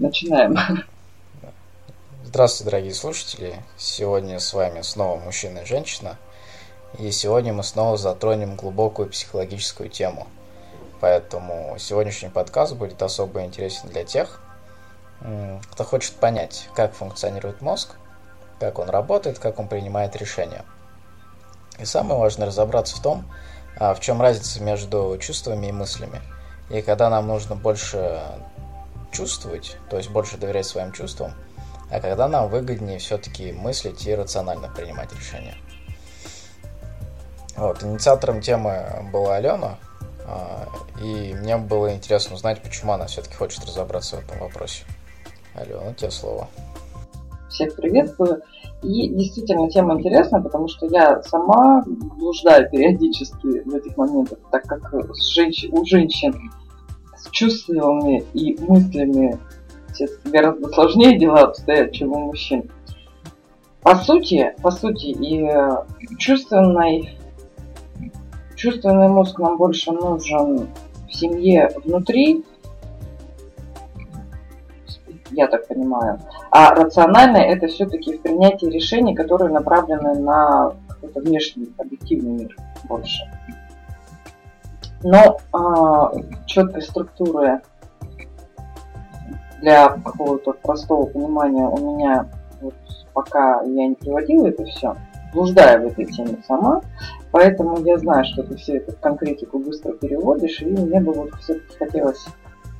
Начинаем. Здравствуйте, дорогие слушатели. Сегодня с вами снова мужчина и женщина. И сегодня мы снова затронем глубокую психологическую тему. Поэтому сегодняшний подкаст будет особо интересен для тех, кто хочет понять, как функционирует мозг, как он работает, как он принимает решения. И самое важное разобраться в том, а, в чем разница между чувствами и мыслями. И когда нам нужно больше чувствовать, то есть больше доверять своим чувствам, а когда нам выгоднее все-таки мыслить и рационально принимать решения. Вот, инициатором темы была Алена, а, и мне было интересно узнать, почему она все-таки хочет разобраться в этом вопросе. Алена, тебе слово. Всех приветствую. И действительно тема интересная, потому что я сама блуждаю периодически в этих моментах, так как женщ... у женщин с чувствами и мыслями гораздо сложнее дела обстоят, чем у мужчин. По сути, по сути, и чувственный, чувственный мозг нам больше нужен в семье внутри, я так понимаю. А рациональное это все-таки в принятии решений, которые направлены на какой-то внешний объективный мир больше. Но а, четкой структуры для какого-то простого понимания у меня вот, пока я не приводила это все, блуждая в этой теме сама, поэтому я знаю, что ты все это в конкретику быстро переводишь, и мне бы вот все-таки хотелось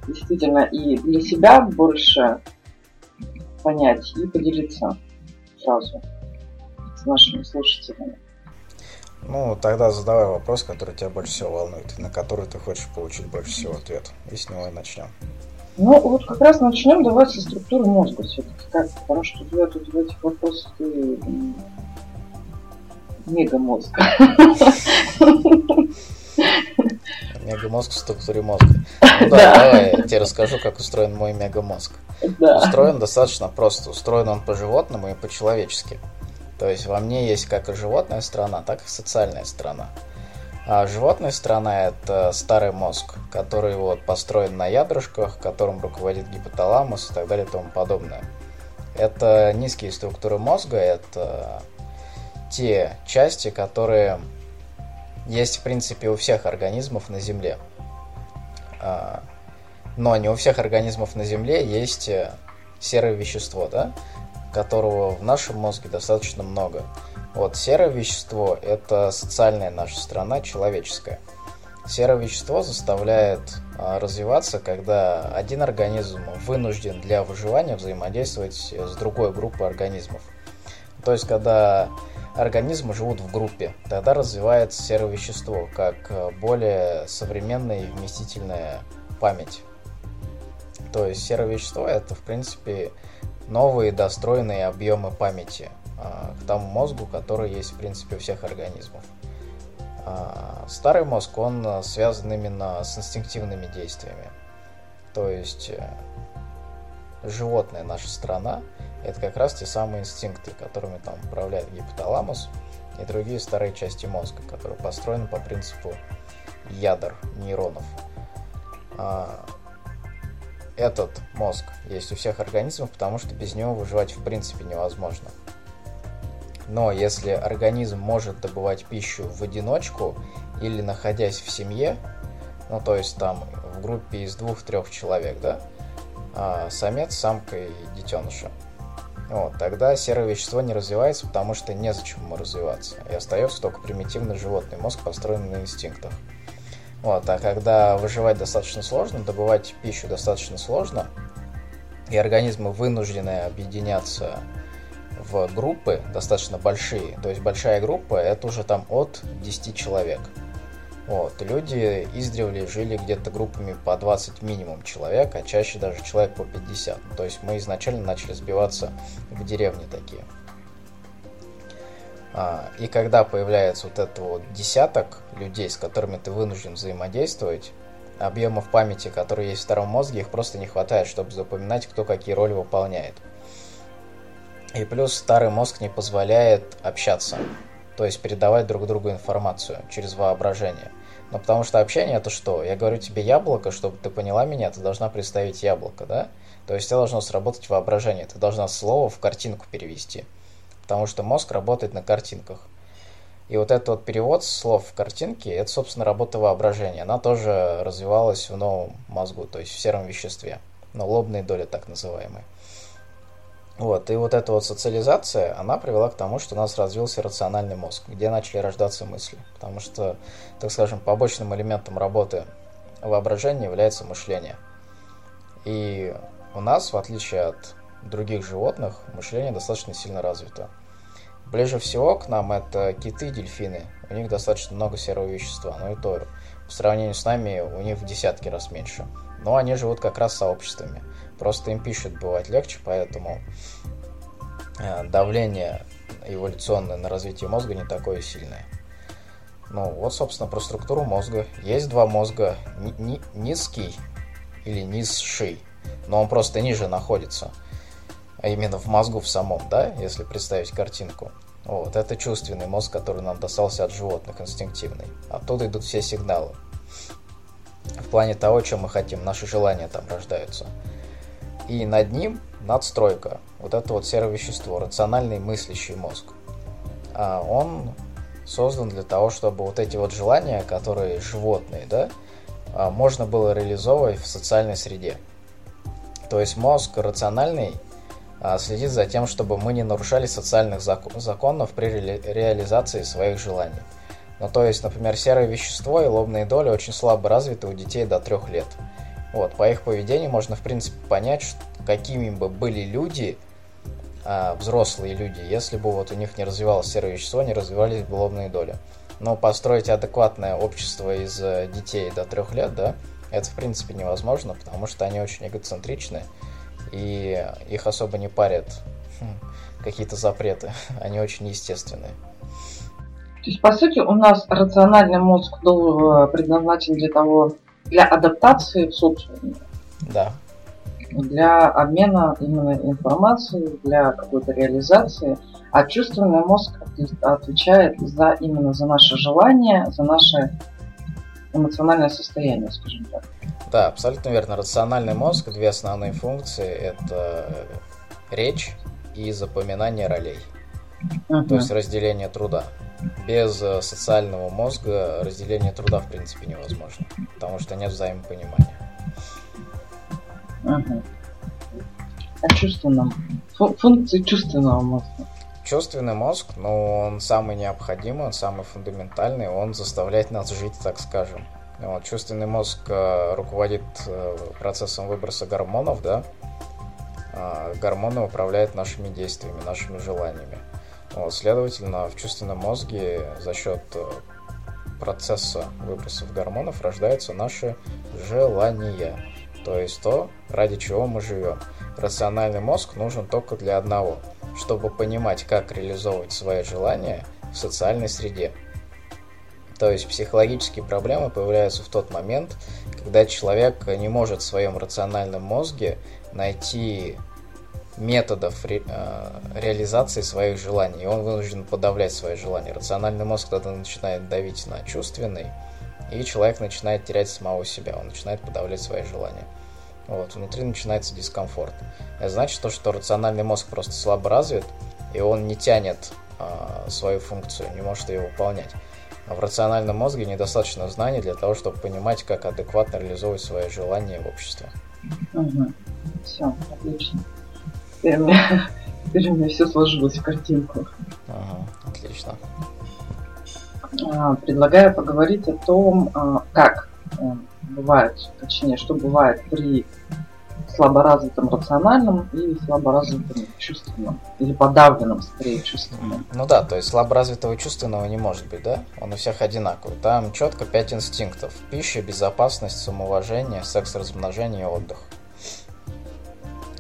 действительно и для себя больше понять и поделиться сразу с нашими слушателями. Ну, тогда задавай вопрос, который тебя больше всего волнует, на который ты хочешь получить больше всего ответ. И с него и начнем. Ну, вот как раз начнем давай со структуры мозга все-таки. Как? Потому что я тут в этих вопросах ты мегамозг. Мегамозг в структуре мозга. Ну да, да, давай я тебе расскажу, как устроен мой мегамозг. Да. Устроен достаточно просто. Устроен он по-животному и по-человечески. То есть во мне есть как и животная сторона, так и социальная сторона. А животная сторона – это старый мозг, который вот построен на ядрышках, которым руководит гипоталамус и так далее и тому подобное. Это низкие структуры мозга, это те части, которые есть, в принципе, у всех организмов на Земле. А, но не у всех организмов на Земле есть э, серое вещество, да, которого в нашем мозге достаточно много. Вот серое вещество – это социальная наша страна, человеческая. Серое вещество заставляет а, развиваться, когда один организм вынужден для выживания взаимодействовать с другой группой организмов. То есть, когда организмы живут в группе. Тогда развивается серое вещество, как э, более современная и вместительная память. То есть серое вещество это, в принципе, новые достроенные объемы памяти а, к тому мозгу, который есть, в принципе, у всех организмов. А, старый мозг, он э, связан именно с инстинктивными действиями. То есть э, животная наша страна это как раз те самые инстинкты, которыми там управляет гипоталамус и другие старые части мозга, которые построены по принципу ядер нейронов. Этот мозг есть у всех организмов, потому что без него выживать в принципе невозможно. Но если организм может добывать пищу в одиночку или находясь в семье, ну то есть там в группе из двух-трех человек, да, а, самец, самка и детеныша, вот, тогда серое вещество не развивается, потому что незачем ему развиваться. И остается только примитивный животный мозг, построенный на инстинктах. Вот, а когда выживать достаточно сложно, добывать пищу достаточно сложно, и организмы вынуждены объединяться в группы достаточно большие, то есть большая группа это уже там от 10 человек – вот. Люди издревле жили где-то группами по 20 минимум человек, а чаще даже человек по 50. То есть мы изначально начали сбиваться в деревни такие. А, и когда появляется вот этот вот десяток людей, с которыми ты вынужден взаимодействовать, объемов памяти, которые есть в втором мозге, их просто не хватает, чтобы запоминать, кто какие роли выполняет. И плюс старый мозг не позволяет общаться, то есть передавать друг другу информацию через воображение. Ну, потому что общение это что? Я говорю тебе яблоко, чтобы ты поняла меня, ты должна представить яблоко, да? То есть у тебя должно сработать воображение, ты должна слово в картинку перевести, потому что мозг работает на картинках. И вот этот вот перевод слов в картинки, это, собственно, работа воображения. Она тоже развивалась в новом мозгу, то есть в сером веществе. Ну, лобные доли так называемые. Вот, и вот эта вот социализация, она привела к тому, что у нас развился рациональный мозг, где начали рождаться мысли. Потому что, так скажем, побочным элементом работы воображения является мышление. И у нас, в отличие от других животных, мышление достаточно сильно развито. Ближе всего к нам это киты и дельфины. У них достаточно много серого вещества, но и то по сравнению с нами у них в десятки раз меньше. Но они живут как раз сообществами. Просто им пишет бывает легче, поэтому э, давление эволюционное на развитие мозга не такое сильное. Ну, вот, собственно, про структуру мозга. Есть два мозга. Ни ни низкий или низший, но он просто ниже находится а именно в мозгу в самом, да, если представить картинку. Вот, это чувственный мозг, который нам достался от животных, инстинктивный. Оттуда идут все сигналы. В плане того, чем мы хотим, наши желания там рождаются. И над ним надстройка. Вот это вот серое вещество, рациональный мыслящий мозг. А он создан для того, чтобы вот эти вот желания, которые животные, да, а, можно было реализовывать в социальной среде. То есть мозг рациональный следит за тем, чтобы мы не нарушали социальных законов при ре реализации своих желаний. Ну, то есть, например, серое вещество и лобные доли очень слабо развиты у детей до трех лет. Вот, по их поведению можно, в принципе, понять, что, какими бы были люди, а, взрослые люди, если бы вот у них не развивалось серое вещество, не развивались бы лобные доли. Но построить адекватное общество из э, детей до трех лет, да, это, в принципе, невозможно, потому что они очень эгоцентричны, и их особо не парят хм, какие-то запреты, они очень естественные. То есть, по сути, у нас рациональный мозг э, предназначен для того, для адаптации в социуме. Да. Для обмена именно информацией, для какой-то реализации. А чувственный мозг отвечает за именно за наши желания, за наше эмоциональное состояние, скажем так. Да, абсолютно верно. Рациональный мозг, две основные функции – это речь и запоминание ролей. Uh-huh. То есть разделение труда. Без э, социального мозга разделение труда в принципе невозможно, потому что нет взаимопонимания. Uh-huh. А чувственном? Фу- функции чувственного мозга? Чувственный мозг, ну, он самый необходимый, он самый фундаментальный, он заставляет нас жить, так скажем. Вот, чувственный мозг э, руководит э, процессом выброса гормонов, да. Э, гормоны управляют нашими действиями, нашими желаниями. Вот, следовательно, в чувственном мозге за счет э, процесса выбросов гормонов рождаются наши желания. То есть то, ради чего мы живем. Рациональный мозг нужен только для одного, чтобы понимать, как реализовывать свои желания в социальной среде. То есть психологические проблемы появляются в тот момент, когда человек не может в своем рациональном мозге найти методов ре, э, реализации своих желаний, и он вынужден подавлять свои желания. Рациональный мозг тогда начинает давить на чувственный, и человек начинает терять самого себя, он начинает подавлять свои желания. Вот, внутри начинается дискомфорт. Это значит то, что рациональный мозг просто слабо развит, и он не тянет э, свою функцию, не может ее выполнять. А в рациональном мозге недостаточно знаний для того, чтобы понимать, как адекватно реализовывать свои желания в обществе. Угу. Все, отлично. Теперь у, меня, теперь у меня все сложилось в картинку. Ага, отлично. А, предлагаю поговорить о том, а, как э, бывает, точнее, что бывает при слаборазвитом рациональном и слаборазвитом чувственном. Или подавленном, скорее, чувственном. Ну да, то есть слаборазвитого чувственного не может быть, да? Он у всех одинаковый. Там четко пять инстинктов. Пища, безопасность, самоуважение, секс, размножение и отдых.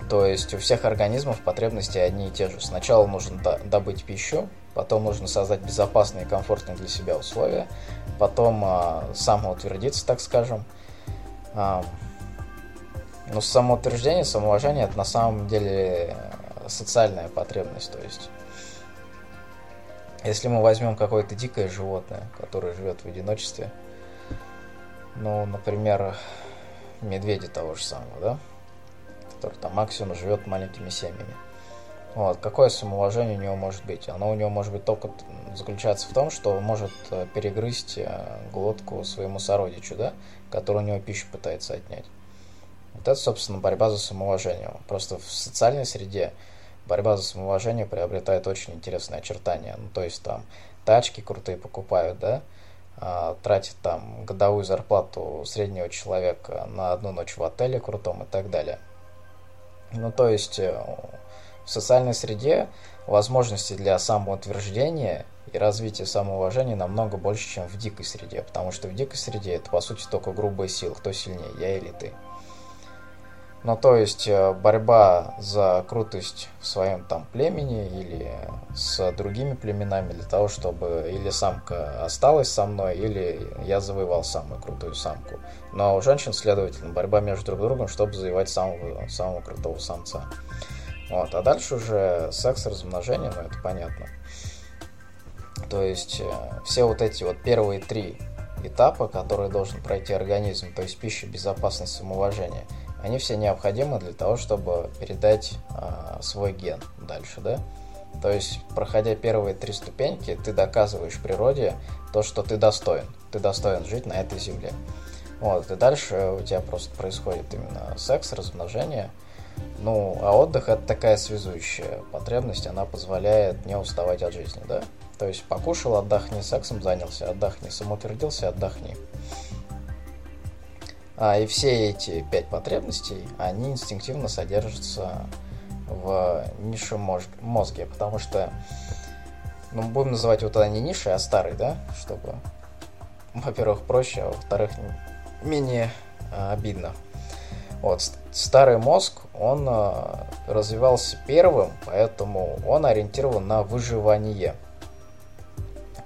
То есть у всех организмов потребности одни и те же. Сначала нужно добыть пищу, потом нужно создать безопасные и комфортные для себя условия, потом э, самоутвердиться, так скажем, э, ну, самоутверждение, самоуважение это на самом деле социальная потребность. То есть, если мы возьмем какое-то дикое животное, которое живет в одиночестве, ну, например, медведи того же самого, да, который там максимум живет маленькими семьями. Вот. Какое самоуважение у него может быть? Оно у него может быть только заключаться в том, что он может э, перегрызть э, глотку своему сородичу, да, который у него пищу пытается отнять. Вот это, собственно, борьба за самоуважение. Просто в социальной среде борьба за самоуважение приобретает очень интересные очертания. Ну, то есть там тачки крутые покупают, да, а, тратят там годовую зарплату среднего человека на одну ночь в отеле крутом и так далее. Ну, то есть э, в социальной среде возможности для самоутверждения и развития самоуважения намного больше, чем в дикой среде, потому что в дикой среде это, по сути, только грубая сила, кто сильнее, я или ты. Ну, то есть э, борьба за крутость в своем там племени или с другими племенами для того, чтобы или самка осталась со мной, или я завоевал самую крутую самку. Но у женщин, следовательно, борьба между друг другом, чтобы завоевать самого, самого крутого самца. Вот. А дальше уже секс, размножение, ну это понятно. То есть э, все вот эти вот первые три этапа, которые должен пройти организм, то есть пища, безопасность, самоуважение, они все необходимы для того, чтобы передать э, свой ген дальше, да? То есть, проходя первые три ступеньки, ты доказываешь природе то, что ты достоин. Ты достоин жить на этой земле. Вот, и дальше у тебя просто происходит именно секс, размножение. Ну, а отдых это такая связующая потребность, она позволяет не уставать от жизни, да? То есть покушал, отдохни, сексом занялся, отдохни, самоутвердился, отдохни. А, и все эти пять потребностей, они инстинктивно содержатся в нише мозге, потому что, ну, будем называть тогда не нишей, а старый, да, чтобы, во-первых, проще, а во-вторых, менее а, обидно. Вот, старый мозг, он а, развивался первым, поэтому он ориентирован на выживание –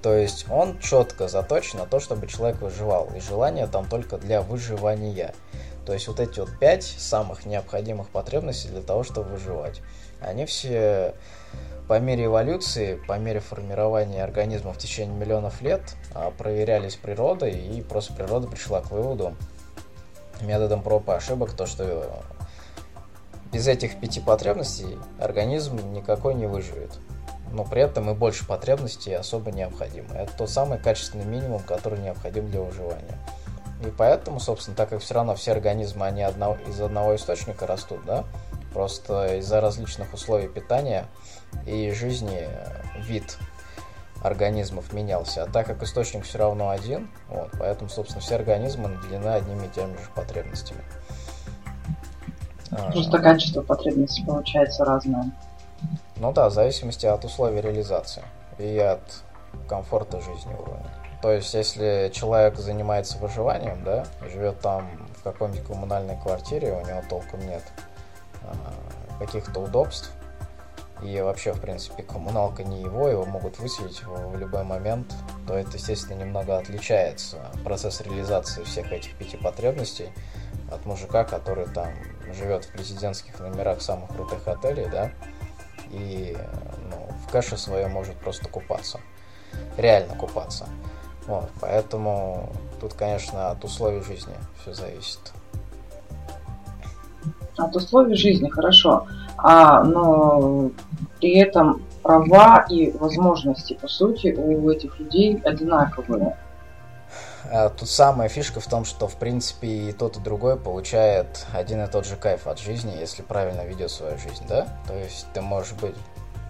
то есть он четко заточен на то, чтобы человек выживал. И желание там только для выживания. То есть вот эти вот пять самых необходимых потребностей для того, чтобы выживать. Они все по мере эволюции, по мере формирования организма в течение миллионов лет а, проверялись природой, и просто природа пришла к выводу методом проб и ошибок, то, что без этих пяти потребностей организм никакой не выживет но при этом и больше потребностей особо необходимы. Это тот самый качественный минимум, который необходим для выживания. И поэтому, собственно, так как все равно все организмы, они одного, из одного источника растут, да, просто из-за различных условий питания и жизни вид организмов менялся. А так как источник все равно один, вот, поэтому, собственно, все организмы наделены одними и теми же потребностями. Просто качество потребностей получается разное. Ну да, в зависимости от условий реализации и от комфорта жизни уровня. То есть, если человек занимается выживанием, да, живет там в какой-нибудь коммунальной квартире, у него толком нет а, каких-то удобств, и вообще, в принципе, коммуналка не его, его могут выселить в, любой момент, то это, естественно, немного отличается процесс реализации всех этих пяти потребностей от мужика, который там живет в президентских номерах самых крутых отелей, да, и ну, в кэше своем может просто купаться. Реально купаться. Вот, поэтому тут, конечно, от условий жизни все зависит. От условий жизни, хорошо. А, но при этом права и возможности, по сути, у этих людей одинаковые. А тут самая фишка в том, что в принципе и тот, и другой получает один и тот же кайф от жизни, если правильно ведет свою жизнь, да? То есть ты можешь быть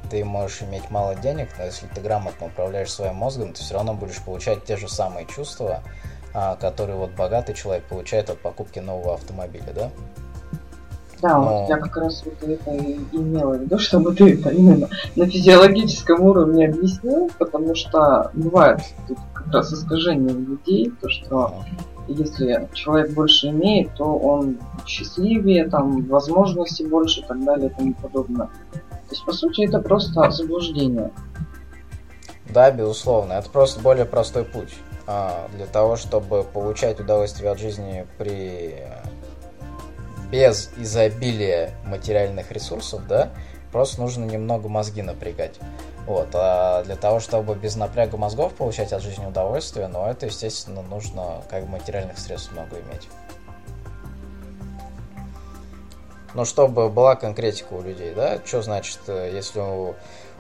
ты можешь иметь мало денег, но если ты грамотно управляешь своим мозгом, ты все равно будешь получать те же самые чувства, а, которые вот богатый человек получает от покупки нового автомобиля, да? Да, Но... вот я как раз вот это и имела в виду, чтобы ты это именно на физиологическом уровне объяснил, потому что бывает тут как раз искажение людей, то что если человек больше имеет, то он счастливее, там возможностей больше и так далее и тому подобное. То есть, по сути, это просто заблуждение. Да, безусловно. Это просто более простой путь. А, для того, чтобы получать удовольствие от жизни при без изобилия материальных ресурсов, да, просто нужно немного мозги напрягать. Вот, а для того, чтобы без напряга мозгов получать от жизни удовольствие, ну, это, естественно, нужно как материальных средств много иметь. Но чтобы была конкретика у людей, да? Что значит, э, если у,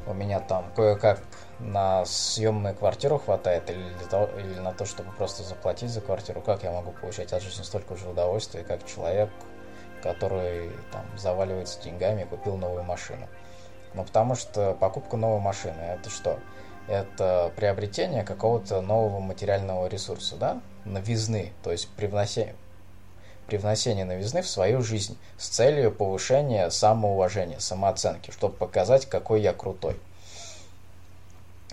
у меня там кое-как на съемную квартиру хватает или, для того, или на то, чтобы просто заплатить за квартиру, как я могу получать от жизни столько же удовольствия, как человек, который там заваливается деньгами и купил новую машину. Ну, потому что покупка новой машины это что? Это приобретение какого-то нового материального ресурса, да? Новизны, то есть привносение, привносение новизны в свою жизнь с целью повышения самоуважения, самооценки, чтобы показать, какой я крутой.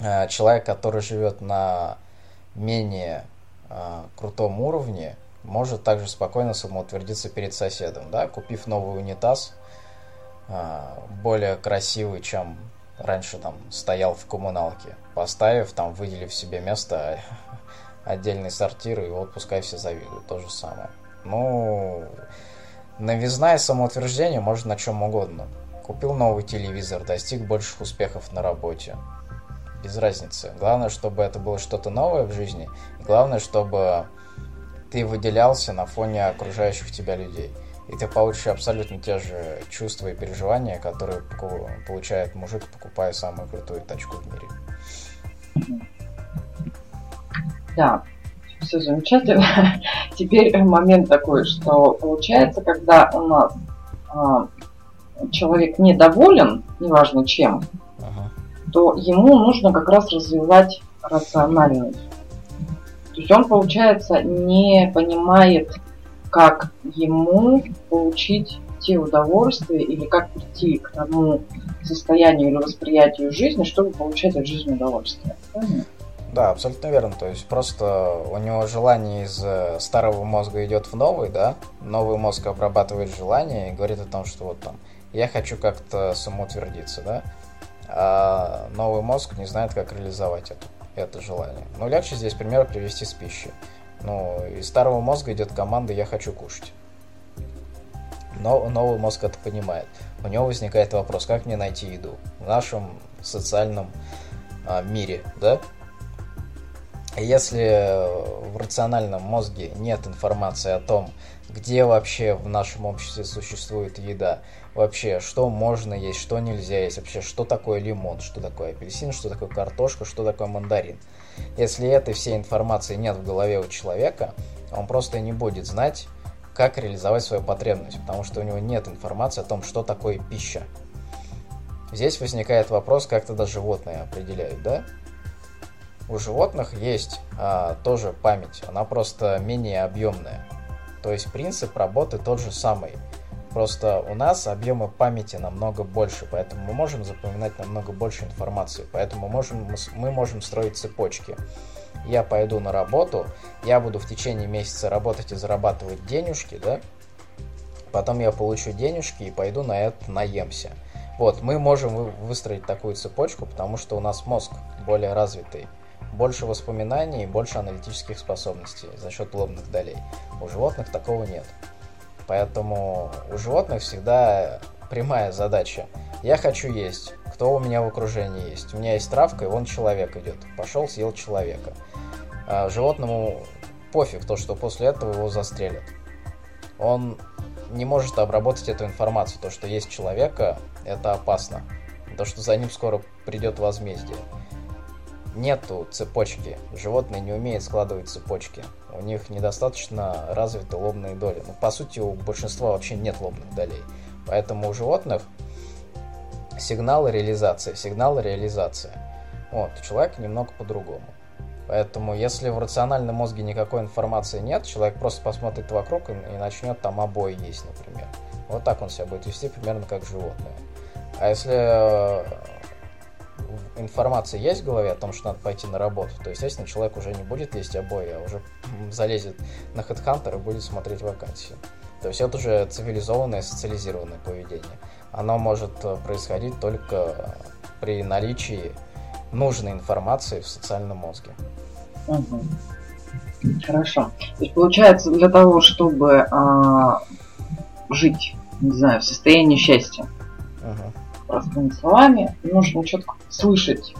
А, человек, который живет на менее а, крутом уровне, может также спокойно самоутвердиться перед соседом, да, купив новый унитаз, а, более красивый, чем раньше там стоял в коммуналке, поставив там, выделив себе место, отдельный сортир, и вот пускай все завидуют, то же самое. Ну, новизна и самоутверждение можно на чем угодно. Купил новый телевизор, достиг больших успехов на работе. Без разницы. Главное, чтобы это было что-то новое в жизни. Главное, чтобы ты выделялся на фоне окружающих тебя людей. И ты получишь абсолютно те же чувства и переживания, которые получает мужик, покупая самую крутую тачку в мире. Да, все замечательно. Теперь момент такой, что получается, когда у нас а, человек недоволен, неважно чем, ага. то ему нужно как раз развивать рациональность. То есть он, получается, не понимает, как ему получить те удовольствия или как прийти к тому состоянию или восприятию жизни, чтобы получать от жизни удовольствие. Да, абсолютно верно. То есть просто у него желание из э, старого мозга идет в новый, да? Новый мозг обрабатывает желание и говорит о том, что вот там я хочу как-то самоутвердиться, да? А новый мозг не знает, как реализовать это это желание. Но легче здесь пример привести с пищей. Ну, из старого мозга идет команда «я хочу кушать». Но новый мозг это понимает. У него возникает вопрос, как мне найти еду в нашем социальном а, мире, да? Если в рациональном мозге нет информации о том, где вообще в нашем обществе существует еда, вообще, что можно есть, что нельзя есть, вообще, что такое лимон, что такое апельсин, что такое картошка, что такое мандарин. Если этой всей информации нет в голове у человека, он просто не будет знать, как реализовать свою потребность, потому что у него нет информации о том, что такое пища. Здесь возникает вопрос, как тогда животные определяют, да? У животных есть а, тоже память, она просто менее объемная. То есть принцип работы тот же самый. Просто у нас объемы памяти намного больше, поэтому мы можем запоминать намного больше информации. Поэтому можем, мы можем строить цепочки. Я пойду на работу, я буду в течение месяца работать и зарабатывать денежки, да? Потом я получу денежки и пойду на это наемся. Вот, мы можем выстроить такую цепочку, потому что у нас мозг более развитый больше воспоминаний и больше аналитических способностей за счет лобных долей. У животных такого нет. Поэтому у животных всегда прямая задача. Я хочу есть. Кто у меня в окружении есть? У меня есть травка, и вон человек идет. Пошел, съел человека. А животному пофиг то, что после этого его застрелят. Он не может обработать эту информацию. То, что есть человека, это опасно. То, что за ним скоро придет возмездие нету цепочки. Животные не умеют складывать цепочки. У них недостаточно развиты лобные доли. Ну, по сути, у большинства вообще нет лобных долей. Поэтому у животных сигналы реализация, сигналы реализация. Вот, у человека немного по-другому. Поэтому, если в рациональном мозге никакой информации нет, человек просто посмотрит вокруг и, и начнет там обои есть, например. Вот так он себя будет вести примерно как животное. А если э, информация есть в голове о том, что надо пойти на работу, то, естественно, человек уже не будет лезть обои, а уже залезет на HeadHunter и будет смотреть вакансии. То есть это уже цивилизованное, социализированное поведение. Оно может э, происходить только при наличии нужной информации в социальном мозге. Угу. Хорошо. То есть получается, для того, чтобы а, жить, не знаю, в состоянии счастья, угу простыми словами, нужно четко слышать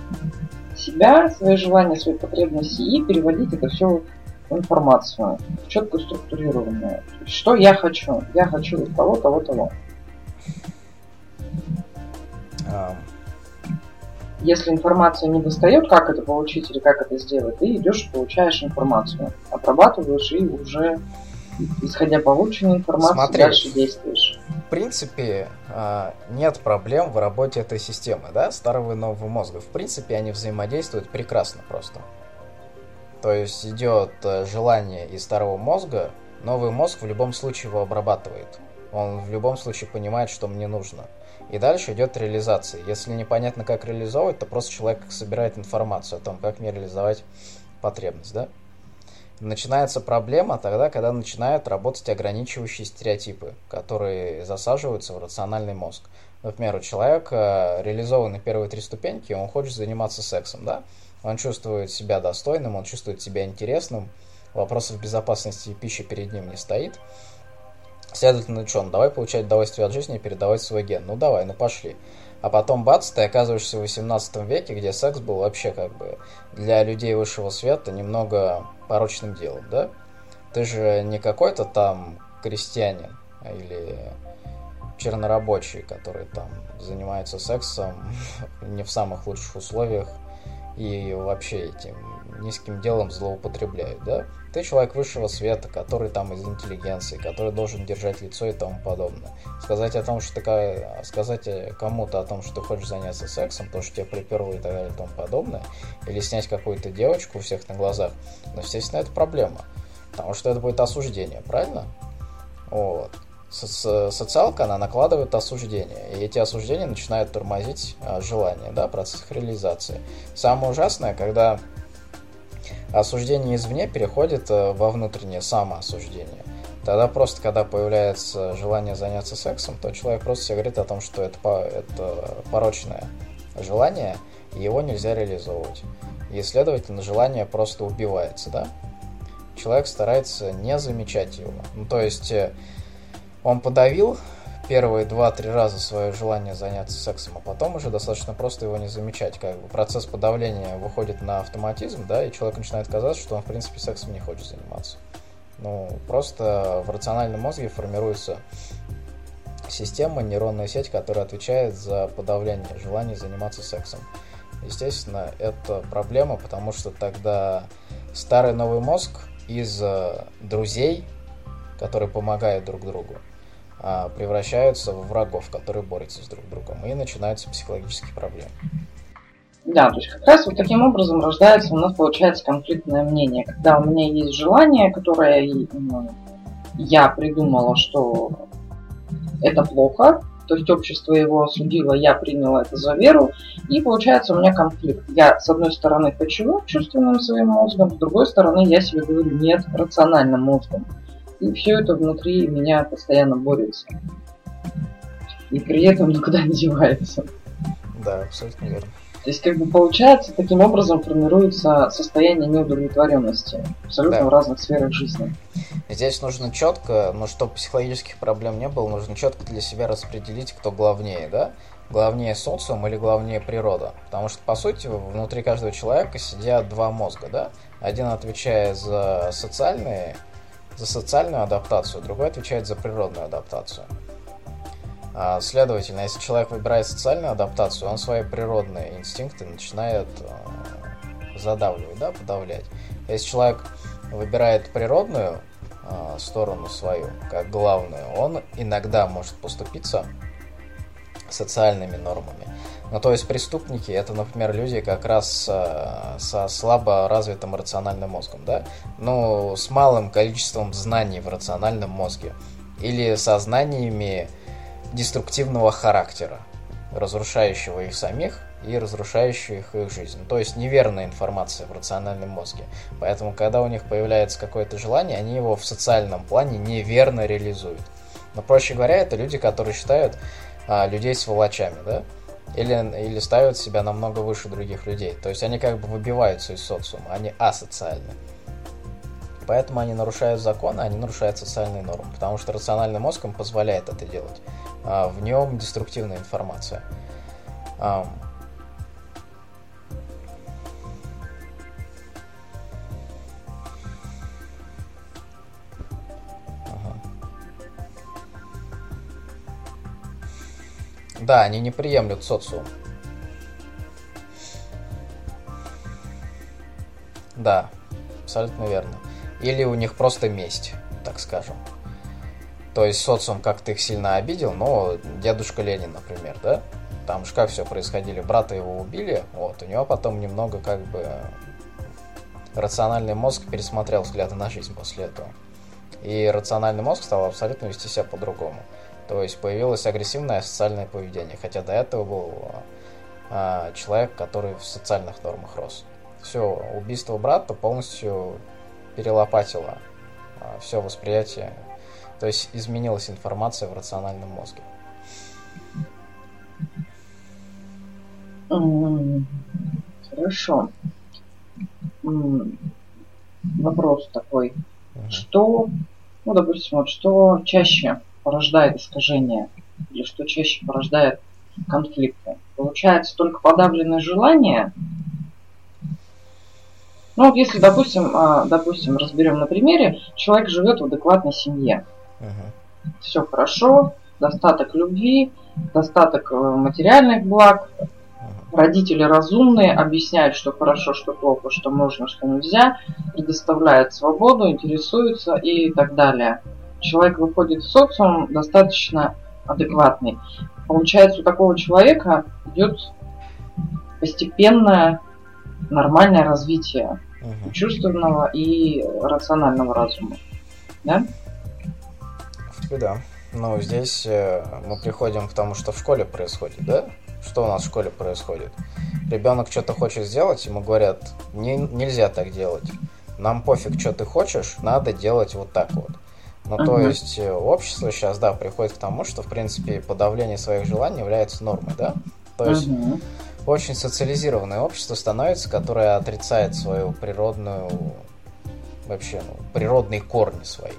себя, свои желания, свои потребности и переводить это все в информацию, четко структурированную. Что я хочу? Я хочу того, того, того. Если информация не достает, как это получить или как это сделать, ты идешь и получаешь информацию, обрабатываешь и уже, исходя полученной информации, Смотри, дальше действуешь. Принципе, а, нет проблем в работе этой системы, да, старого и нового мозга. В принципе, они взаимодействуют прекрасно просто. То есть идет э, желание из старого мозга, новый мозг в любом случае его обрабатывает. Он в любом случае понимает, что мне нужно. И дальше идет реализация. Если непонятно, как реализовывать, то просто человек собирает информацию о том, как мне реализовать потребность, да? Начинается проблема тогда, когда начинают работать ограничивающие стереотипы, которые засаживаются в рациональный мозг. Например, у человека реализованы первые три ступеньки, он хочет заниматься сексом, да? Он чувствует себя достойным, он чувствует себя интересным, вопросов безопасности пищи перед ним не стоит. Следовательно, что, ну давай получать удовольствие от жизни и передавать свой ген. Ну давай, ну пошли. А потом, бац, ты оказываешься в 18 веке, где секс был вообще как бы для людей высшего света немного порочным делом, да? Ты же не какой-то там крестьянин или чернорабочий, который там занимается сексом не в самых лучших условиях и вообще этим низким делом злоупотребляют, да? Ты человек высшего света, который там из интеллигенции, который должен держать лицо и тому подобное. Сказать о том, что ты, сказать кому-то о том, что ты хочешь заняться сексом, то, что тебя приперло и так далее и тому подобное, или снять какую-то девочку у всех на глазах, ну, естественно, это проблема. Потому что это будет осуждение, правильно? Вот. Со социалка, она накладывает осуждение, и эти осуждения начинают тормозить а, желание, да, процесс реализации. Самое ужасное, когда осуждение извне переходит э, во внутреннее самоосуждение. Тогда просто, когда появляется желание заняться сексом, то человек просто себе говорит о том, что это, это порочное желание, и его нельзя реализовывать. И, следовательно, желание просто убивается, да? Человек старается не замечать его. Ну, то есть, э, он подавил первые два-три раза свое желание заняться сексом, а потом уже достаточно просто его не замечать. Как бы процесс подавления выходит на автоматизм, да, и человек начинает казаться, что он, в принципе, сексом не хочет заниматься. Ну, просто в рациональном мозге формируется система, нейронная сеть, которая отвечает за подавление желания заниматься сексом. Естественно, это проблема, потому что тогда старый новый мозг из э, друзей, которые помогают друг другу, превращаются в врагов, которые борются с друг другом, и начинаются психологические проблемы. Да, то есть как раз вот таким образом рождается у нас получается конфликтное мнение, когда у меня есть желание, которое я придумала, что это плохо, то есть общество его осудило, я приняла это за веру, и получается у меня конфликт. Я, с одной стороны, хочу чувственным своим мозгом, с другой стороны, я себе говорю нет рациональным мозгом. И все это внутри меня постоянно борется. И при этом никуда не девается. Да, абсолютно верно. То есть, как бы получается, таким образом формируется состояние неудовлетворенности абсолютно да. в разных сферах жизни. Здесь нужно четко, ну чтобы психологических проблем не было, нужно четко для себя распределить, кто главнее, да? Главнее социум или главнее природа. Потому что, по сути, внутри каждого человека сидят два мозга, да? Один отвечает за социальные за социальную адаптацию, другой отвечает за природную адаптацию. А, следовательно, если человек выбирает социальную адаптацию, он свои природные инстинкты начинает а, задавливать, да, подавлять. Если человек выбирает природную а, сторону свою, как главную, он иногда может поступиться социальными нормами. Ну, то есть преступники это, например, люди как раз э, со слабо развитым рациональным мозгом, да? Ну, с малым количеством знаний в рациональном мозге. Или со знаниями деструктивного характера, разрушающего их самих и разрушающего их, их жизнь. То есть неверная информация в рациональном мозге. Поэтому, когда у них появляется какое-то желание, они его в социальном плане неверно реализуют. Но, проще говоря, это люди, которые считают а, людей сволочами, да? Или, или ставят себя намного выше других людей. То есть они как бы выбиваются из социума, они асоциальны. Поэтому они нарушают законы, они нарушают социальные нормы, потому что рациональный мозг им позволяет это делать. А в нем деструктивная информация. Да, они не приемлют социум. Да, абсолютно верно. Или у них просто месть, так скажем. То есть социум как-то их сильно обидел, но дедушка Ленин, например, да? Там же как все происходили, брата его убили, вот, у него потом немного как бы рациональный мозг пересмотрел взгляды на жизнь после этого. И рациональный мозг стал абсолютно вести себя по-другому. То есть появилось агрессивное социальное поведение, хотя до этого был а, человек, который в социальных нормах рос. Все, убийство брата полностью перелопатило а, все восприятие, то есть изменилась информация в рациональном мозге. Хорошо. Вопрос такой. Угу. Что, ну, допустим, вот что чаще порождает искажение или что чаще порождает конфликты? Получается только подавленное желание? Ну вот если, допустим, а, допустим, разберем на примере, человек живет в адекватной семье. Угу. Все хорошо, достаток любви, достаток э, материальных благ, родители разумные, объясняют, что хорошо, что плохо, что можно, что нельзя, предоставляют свободу, интересуются и так далее. Человек выходит в социум достаточно адекватный. Получается, у такого человека идет постепенное нормальное развитие угу. чувственного и рационального разума. Да? Да. Но здесь э, мы приходим к тому, что в школе происходит, да? Что у нас в школе происходит? Ребенок что-то хочет сделать, ему говорят, не, нельзя так делать. Нам пофиг, что ты хочешь, надо делать вот так вот. Ну, uh-huh. то есть э, общество сейчас, да, приходит к тому, что, в принципе, подавление своих желаний является нормой, да? То есть uh-huh. очень социализированное общество становится, которое отрицает свою природную, вообще, ну, природные корни свои.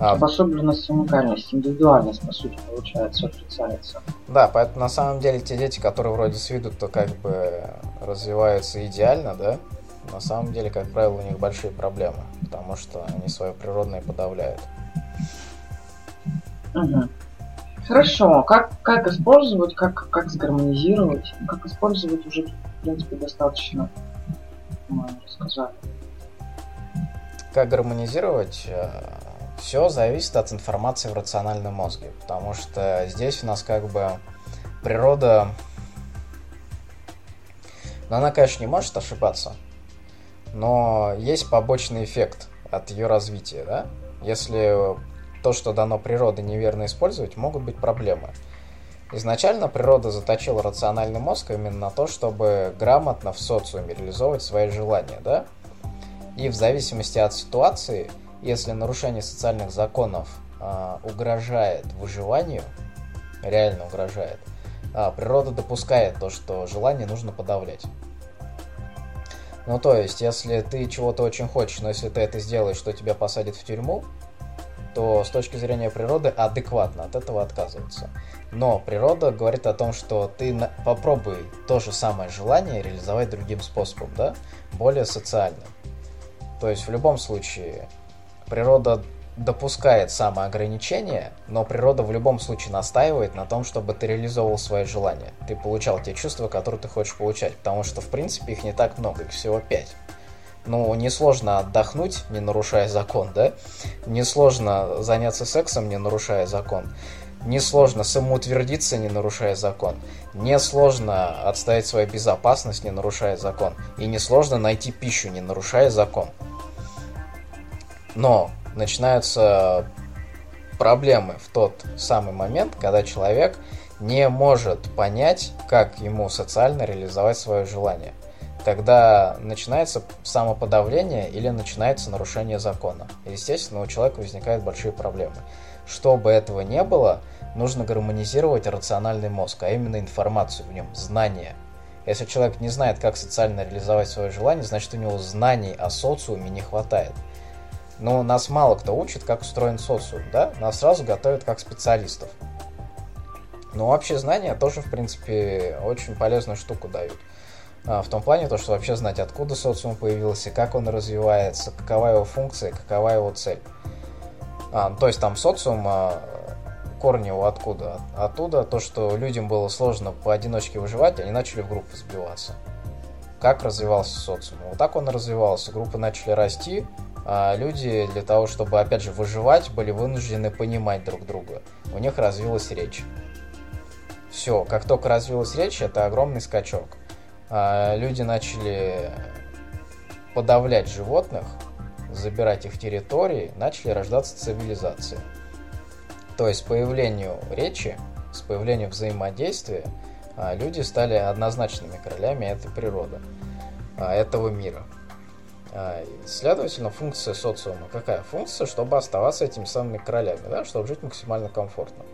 А, в особенности уникальность, индивидуальность, по сути, получается, отрицается. Да, поэтому на самом деле те дети, которые вроде с виду то как бы развиваются идеально, да, на самом деле, как правило, у них большие проблемы, потому что они свое природное подавляют. Угу. Хорошо, как, как использовать, как, как сгармонизировать, как использовать уже, в принципе, достаточно рассказали. Как гармонизировать? Э, все зависит от информации в рациональном мозге, потому что здесь у нас как бы природа, ну, она, конечно, не может ошибаться, но есть побочный эффект от ее развития, да? Если то, что дано природой, неверно использовать, могут быть проблемы. Изначально природа заточила рациональный мозг именно на то, чтобы грамотно в социуме реализовывать свои желания, да? И в зависимости от ситуации если нарушение социальных законов э, угрожает выживанию, реально угрожает, э, природа допускает то, что желание нужно подавлять. Ну, то есть, если ты чего-то очень хочешь, но если ты это сделаешь, то тебя посадят в тюрьму, то с точки зрения природы адекватно от этого отказываться. Но природа говорит о том, что ты на... попробуй то же самое желание реализовать другим способом, да, более социальным. То есть в любом случае природа допускает самоограничение, но природа в любом случае настаивает на том, чтобы ты реализовывал свои желания. Ты получал те чувства, которые ты хочешь получать, потому что, в принципе, их не так много, их всего пять. Ну, несложно отдохнуть, не нарушая закон, да? Несложно заняться сексом, не нарушая закон. Несложно самоутвердиться, не нарушая закон. Несложно отстоять свою безопасность, не нарушая закон. И несложно найти пищу, не нарушая закон. Но начинаются проблемы в тот самый момент, когда человек не может понять, как ему социально реализовать свое желание. Тогда начинается самоподавление или начинается нарушение закона. естественно, у человека возникают большие проблемы. Чтобы этого не было, нужно гармонизировать рациональный мозг, а именно информацию в нем, знания. Если человек не знает, как социально реализовать свое желание, значит у него знаний о социуме не хватает. Но нас мало кто учит, как устроен социум, да? Нас сразу готовят как специалистов. Но общие знания тоже, в принципе, очень полезную штуку дают. А, в том плане, то, что вообще знать, откуда социум появился, как он развивается, какова его функция, какова его цель. А, то есть там социум, а, корни его откуда? Оттуда то, что людям было сложно поодиночке выживать, они начали в группы сбиваться. Как развивался социум? Вот так он развивался. Группы начали расти, люди для того, чтобы, опять же, выживать, были вынуждены понимать друг друга. У них развилась речь. Все, как только развилась речь, это огромный скачок. А люди начали подавлять животных, забирать их территории, начали рождаться цивилизации. То есть появлению речи, с появлением взаимодействия, а, люди стали однозначными королями этой природы, а, этого мира. А, следовательно, функция социума какая? Функция, чтобы оставаться этими самыми королями, да, чтобы жить максимально комфортно.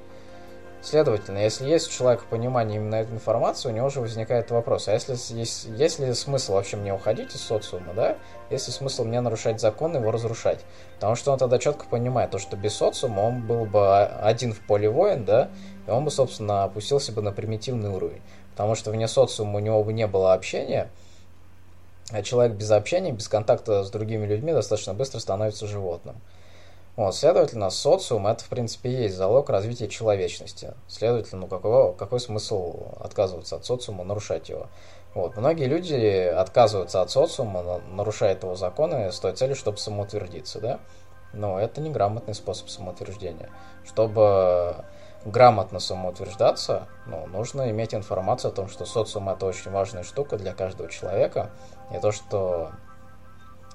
Следовательно, если есть у человека понимание именно этой информации, у него уже возникает вопрос, а если есть, есть ли смысл вообще мне уходить из социума, да? Есть ли смысл мне нарушать закон его разрушать? Потому что он тогда четко понимает, то, что без социума он был бы один в поле воин, да, и он бы, собственно, опустился бы на примитивный уровень. Потому что вне социума у него бы не было общения, человек без общения, без контакта с другими людьми достаточно быстро становится животным. Вот, следовательно, социум это, в принципе, есть залог развития человечности. Следовательно, ну какой, какой смысл отказываться от социума, нарушать его? Вот. Многие люди отказываются от социума, нарушают его законы с той целью, чтобы самоутвердиться, да? Но это неграмотный способ самоутверждения. Чтобы грамотно самоутверждаться, ну, нужно иметь информацию о том, что социум это очень важная штука для каждого человека, и то, что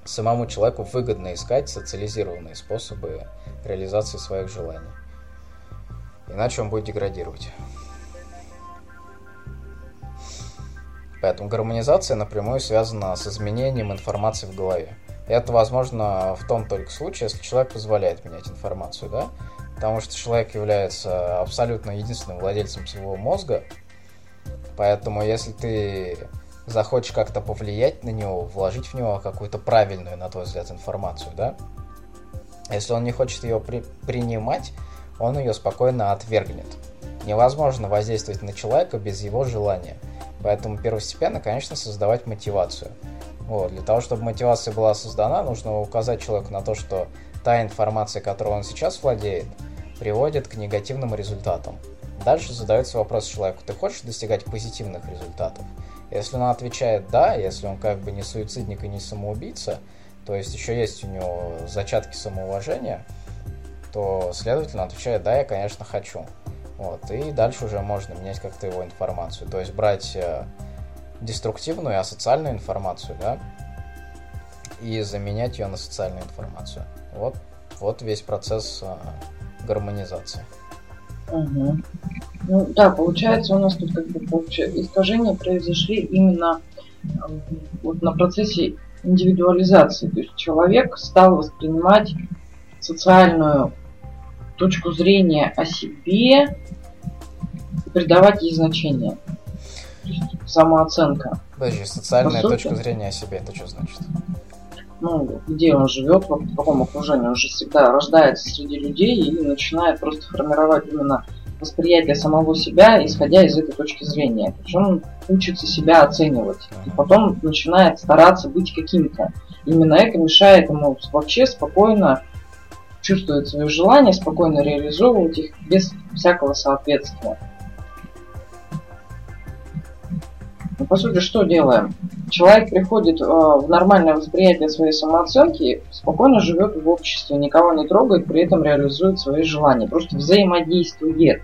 самому человеку выгодно искать социализированные способы реализации своих желаний. Иначе он будет деградировать. Поэтому гармонизация напрямую связана с изменением информации в голове. И это возможно в том только случае, если человек позволяет менять информацию, да? Потому что человек является абсолютно единственным владельцем своего мозга. Поэтому если ты захочешь как-то повлиять на него, вложить в него какую-то правильную, на твой взгляд, информацию, да? Если он не хочет ее при принимать, он ее спокойно отвергнет. Невозможно воздействовать на человека без его желания. Поэтому первостепенно, конечно, создавать мотивацию. Вот. Для того, чтобы мотивация была создана, нужно указать человеку на то, что та информация, которой он сейчас владеет, приводит к негативным результатам. Дальше задается вопрос человеку, ты хочешь достигать позитивных результатов? Если он отвечает «да», если он как бы не суицидник и не самоубийца, то есть еще есть у него зачатки самоуважения, то, следовательно, отвечает «да, я, конечно, хочу». Вот, и дальше уже можно менять как-то его информацию. То есть брать э, деструктивную, асоциальную информацию, да, и заменять ее на социальную информацию. Вот, вот весь процесс э, гармонизации. Угу. Ну да, получается, у нас тут как бы искажения произошли именно вот на процессе индивидуализации. То есть человек стал воспринимать социальную точку зрения о себе и придавать ей значение. Самооценка. Подожди, социальная точка зрения о себе, это что значит? ну, где он живет, в каком окружении, он же всегда рождается среди людей и начинает просто формировать именно восприятие самого себя, исходя из этой точки зрения. Причем он учится себя оценивать. И потом начинает стараться быть каким-то. Именно это мешает ему вообще спокойно чувствовать свои желания, спокойно реализовывать их без всякого соответствия. Ну, по сути, что делаем? Человек приходит э, в нормальное восприятие своей самооценки, спокойно живет в обществе, никого не трогает, при этом реализует свои желания, просто взаимодействует.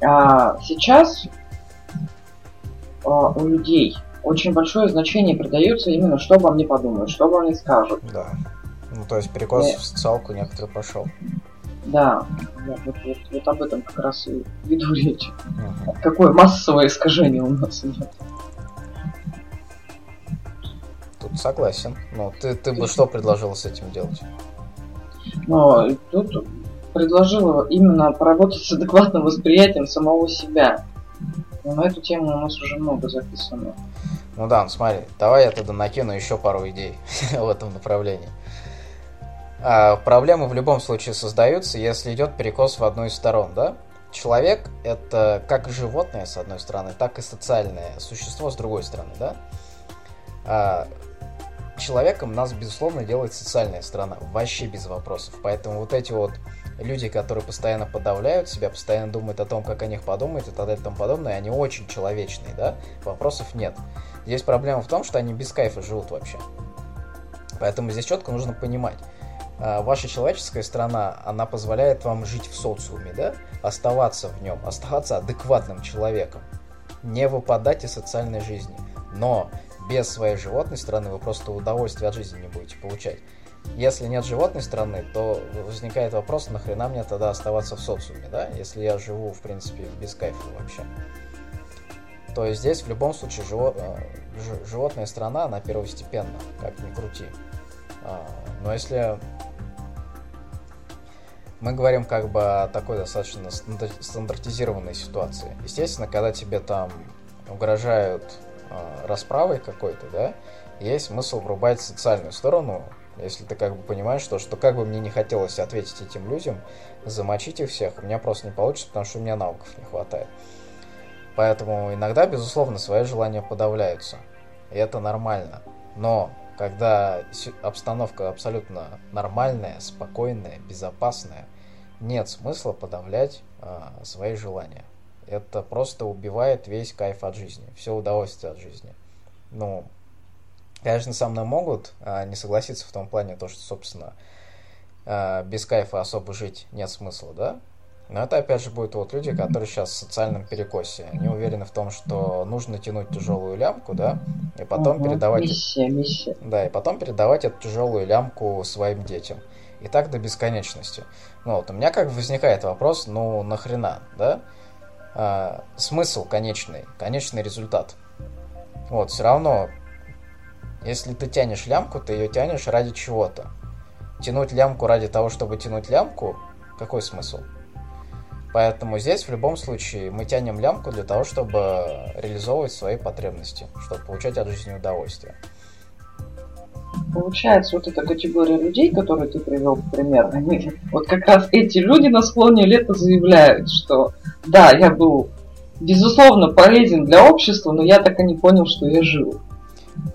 А сейчас а, у людей очень большое значение придается именно, что обо мне подумают, что обо мне скажут. Да. Ну, то есть перекос Нет. в социалку некоторый пошел. Да, вот, вот, вот, вот об этом как раз и веду речь. Ага. Какое массовое искажение у нас идет. Тут согласен. Ну, ты, ты бы что предложил с этим делать? Ну, тут предложила именно поработать с адекватным восприятием самого себя. Но на эту тему у нас уже много записано. Ну да, ну смотри, давай я тогда накину еще пару идей в этом направлении. А, проблемы в любом случае создаются, если идет перекос в одну из сторон, да? Человек – это как животное, с одной стороны, так и социальное существо, с другой стороны, да? А, человеком нас, безусловно, делает социальная страна, вообще без вопросов. Поэтому вот эти вот люди, которые постоянно подавляют себя, постоянно думают о том, как о них подумать и так далее и тому подобное, они очень человечные, да, вопросов нет. Здесь проблема в том, что они без кайфа живут вообще. Поэтому здесь четко нужно понимать, ваша человеческая страна, она позволяет вам жить в социуме, да, оставаться в нем, оставаться адекватным человеком, не выпадать из социальной жизни. Но без своей животной стороны вы просто удовольствие от жизни не будете получать. Если нет животной стороны, то возникает вопрос, нахрена мне тогда оставаться в социуме, да, если я живу, в принципе, без кайфа вообще. То есть здесь в любом случае живо, э, животная страна, она первостепенна, как ни крути. А, но если мы говорим как бы о такой достаточно стандартизированной ситуации. Естественно, когда тебе там угрожают э, расправой какой-то, да, есть смысл врубать социальную сторону, если ты как бы понимаешь, что, что как бы мне не хотелось ответить этим людям, замочить их всех, у меня просто не получится, потому что у меня навыков не хватает. Поэтому иногда, безусловно, свои желания подавляются. И это нормально. Но когда обстановка абсолютно нормальная, спокойная, безопасная, нет смысла подавлять э, свои желания. Это просто убивает весь кайф от жизни, все удовольствие от жизни. Ну, конечно, со мной могут э, не согласиться в том плане, то, что, собственно, э, без кайфа особо жить нет смысла, да? Но это опять же будут вот люди, которые сейчас в социальном перекосе. Они уверены в том, что нужно тянуть тяжелую лямку, да, и потом угу, передавать. Миссия, миссия. Да, и потом передавать эту тяжелую лямку своим детям. И так до бесконечности. Ну вот, у меня как возникает вопрос, ну нахрена, да? А, смысл конечный, конечный результат. Вот, все равно, если ты тянешь лямку, ты ее тянешь ради чего-то. Тянуть лямку ради того, чтобы тянуть лямку, какой смысл? Поэтому здесь в любом случае мы тянем лямку для того, чтобы реализовывать свои потребности, чтобы получать от жизни удовольствие. Получается, вот эта категория людей, которые ты привел в пример, они, вот как раз эти люди на склоне лета заявляют, что да, я был безусловно полезен для общества, но я так и не понял, что я жил.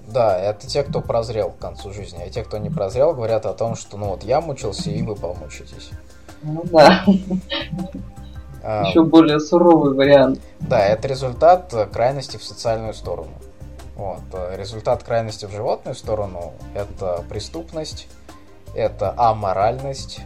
Да, это те, кто прозрел к концу жизни. А те, кто не прозрел, говорят о том, что ну вот я мучился, и вы помучитесь. Ну да. А, Еще более суровый вариант. Да, это результат крайности в социальную сторону. Вот. Результат крайности в животную сторону – это преступность, это аморальность,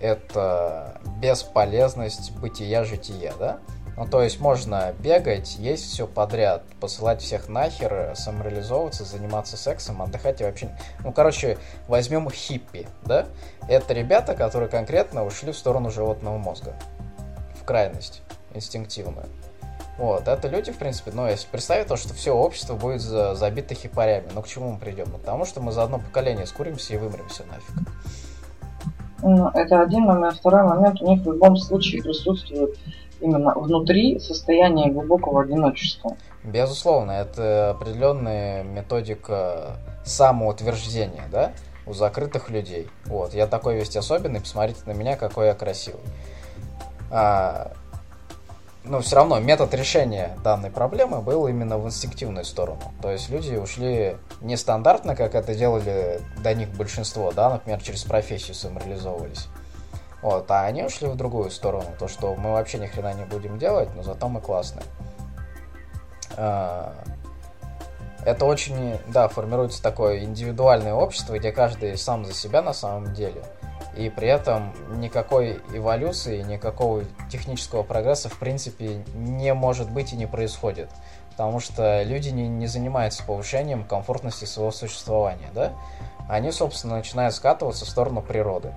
это бесполезность бытия-жития, да? Ну, то есть можно бегать, есть все подряд, посылать всех нахер, самореализовываться, заниматься сексом, отдыхать и вообще... Ну, короче, возьмем хиппи, да? Это ребята, которые конкретно ушли в сторону животного мозга крайность инстинктивную. Вот, это люди, в принципе, ну, если представить то, что все общество будет за, забито хипарями, ну, к чему мы придем? Ну, потому что мы за одно поколение скуримся и вымремся нафиг. Ну, это один момент. Второй момент, у них в любом случае присутствует именно внутри состояние глубокого одиночества. Безусловно, это определенная методика самоутверждения, да, у закрытых людей. Вот, я такой весь особенный, посмотрите на меня, какой я красивый но все равно метод решения данной проблемы был именно в инстинктивную сторону. То есть люди ушли нестандартно, как это делали до них большинство, да, например, через профессию самореализовывались. Вот, а они ушли в другую сторону, то, что мы вообще ни хрена не будем делать, но зато мы классные. А, это очень, да, формируется такое индивидуальное общество, где каждый сам за себя на самом деле – и при этом никакой эволюции, никакого технического прогресса в принципе не может быть и не происходит. Потому что люди не, не занимаются повышением комфортности своего существования, да? Они, собственно, начинают скатываться в сторону природы.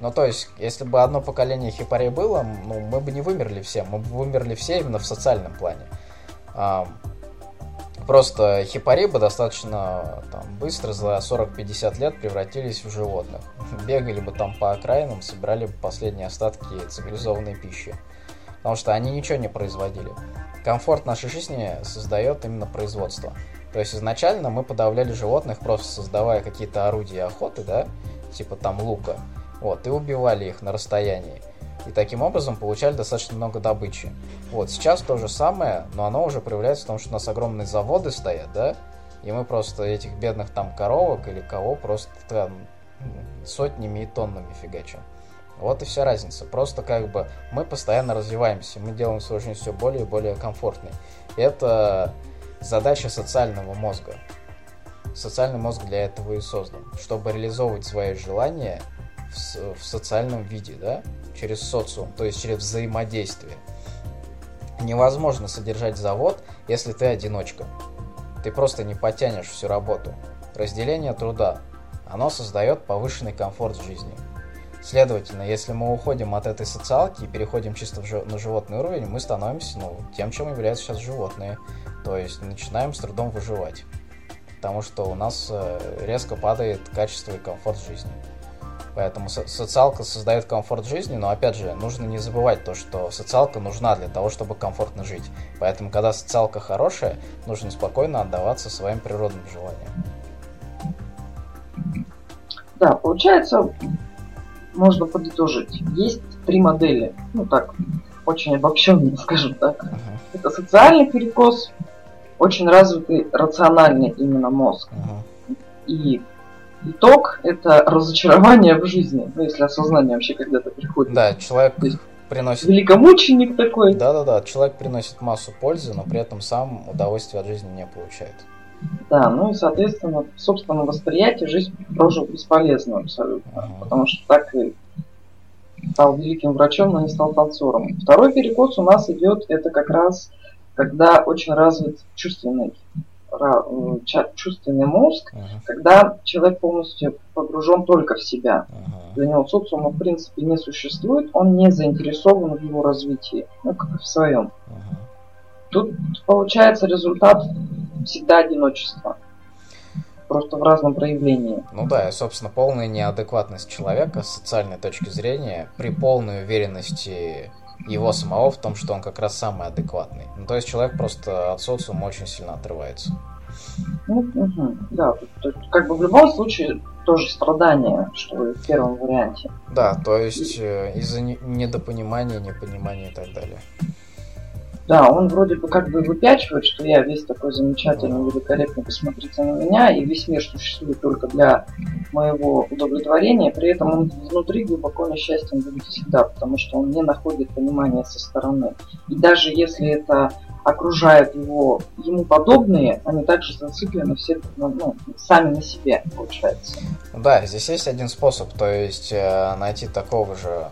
Ну, то есть, если бы одно поколение хипарей было, ну, мы бы не вымерли все, мы бы вымерли все именно в социальном плане. Просто хипари бы достаточно там, быстро за 40-50 лет превратились в животных. Бегали бы там по окраинам, собирали бы последние остатки цивилизованной пищи. Потому что они ничего не производили. Комфорт нашей жизни создает именно производство. То есть изначально мы подавляли животных, просто создавая какие-то орудия охоты, да, типа там лука, вот, и убивали их на расстоянии и таким образом получали достаточно много добычи. Вот, сейчас то же самое, но оно уже проявляется в том, что у нас огромные заводы стоят, да, И мы просто этих бедных там коровок или кого просто там сотнями и тоннами фигачим. Вот и вся разница. Просто как бы мы постоянно развиваемся, мы делаем свою жизнь все более и более комфортной. Это задача социального мозга. Социальный мозг для этого и создан, чтобы реализовывать свои желания в, в социальном виде, да, через социум, то есть через взаимодействие. Невозможно содержать завод, если ты одиночка. Ты просто не потянешь всю работу. Разделение труда, оно создает повышенный комфорт жизни. Следовательно, если мы уходим от этой социалки и переходим чисто на животный уровень, мы становимся ну, тем, чем являются сейчас животные. То есть начинаем с трудом выживать. Потому что у нас э, резко падает качество и комфорт жизни. Поэтому социалка создает комфорт жизни, но опять же, нужно не забывать то, что социалка нужна для того, чтобы комфортно жить. Поэтому, когда социалка хорошая, нужно спокойно отдаваться своим природным желаниям. Да, получается, можно подытожить. Есть три модели, ну так, очень обобщенно, скажем так. Uh-huh. Это социальный перекос, очень развитый рациональный именно мозг. Uh-huh. И итог – это разочарование в жизни, ну, если осознание вообще когда-то приходит. Да, человек приносит... Великомученик такой. Да-да-да, человек приносит массу пользы, но при этом сам удовольствия от жизни не получает. Да, ну и, соответственно, в собственном восприятии жизнь прожил бесполезно абсолютно, uh-huh. потому что так и стал великим врачом, но не стал танцором. Второй перекос у нас идет, это как раз когда очень развит чувственный, чувственный мозг, uh-huh. когда человек полностью погружен только в себя. Uh-huh. Для него социума в принципе не существует, он не заинтересован в его развитии, ну как и в своем. Uh-huh. Тут получается результат всегда одиночество. Просто в разном проявлении. Ну да, и, собственно, полная неадекватность человека с социальной точки зрения при полной уверенности его самого в том, что он как раз самый адекватный. Ну, то есть человек просто от социума очень сильно отрывается. Ну, угу, да, как бы в любом случае тоже страдание, что и в первом варианте. Да, то есть э, из-за недопонимания, непонимания и так далее. Да, он вроде бы как бы выпячивает, что я весь такой замечательный, великолепный, посмотрите на меня, и весь мир существует только для моего удовлетворения, при этом он внутри глубоко несчастен будет всегда, потому что он не находит понимания со стороны. И даже если это окружают его ему подобные, они также зациклены все ну, ну, сами на себе, получается. Да, здесь есть один способ, то есть э, найти такого же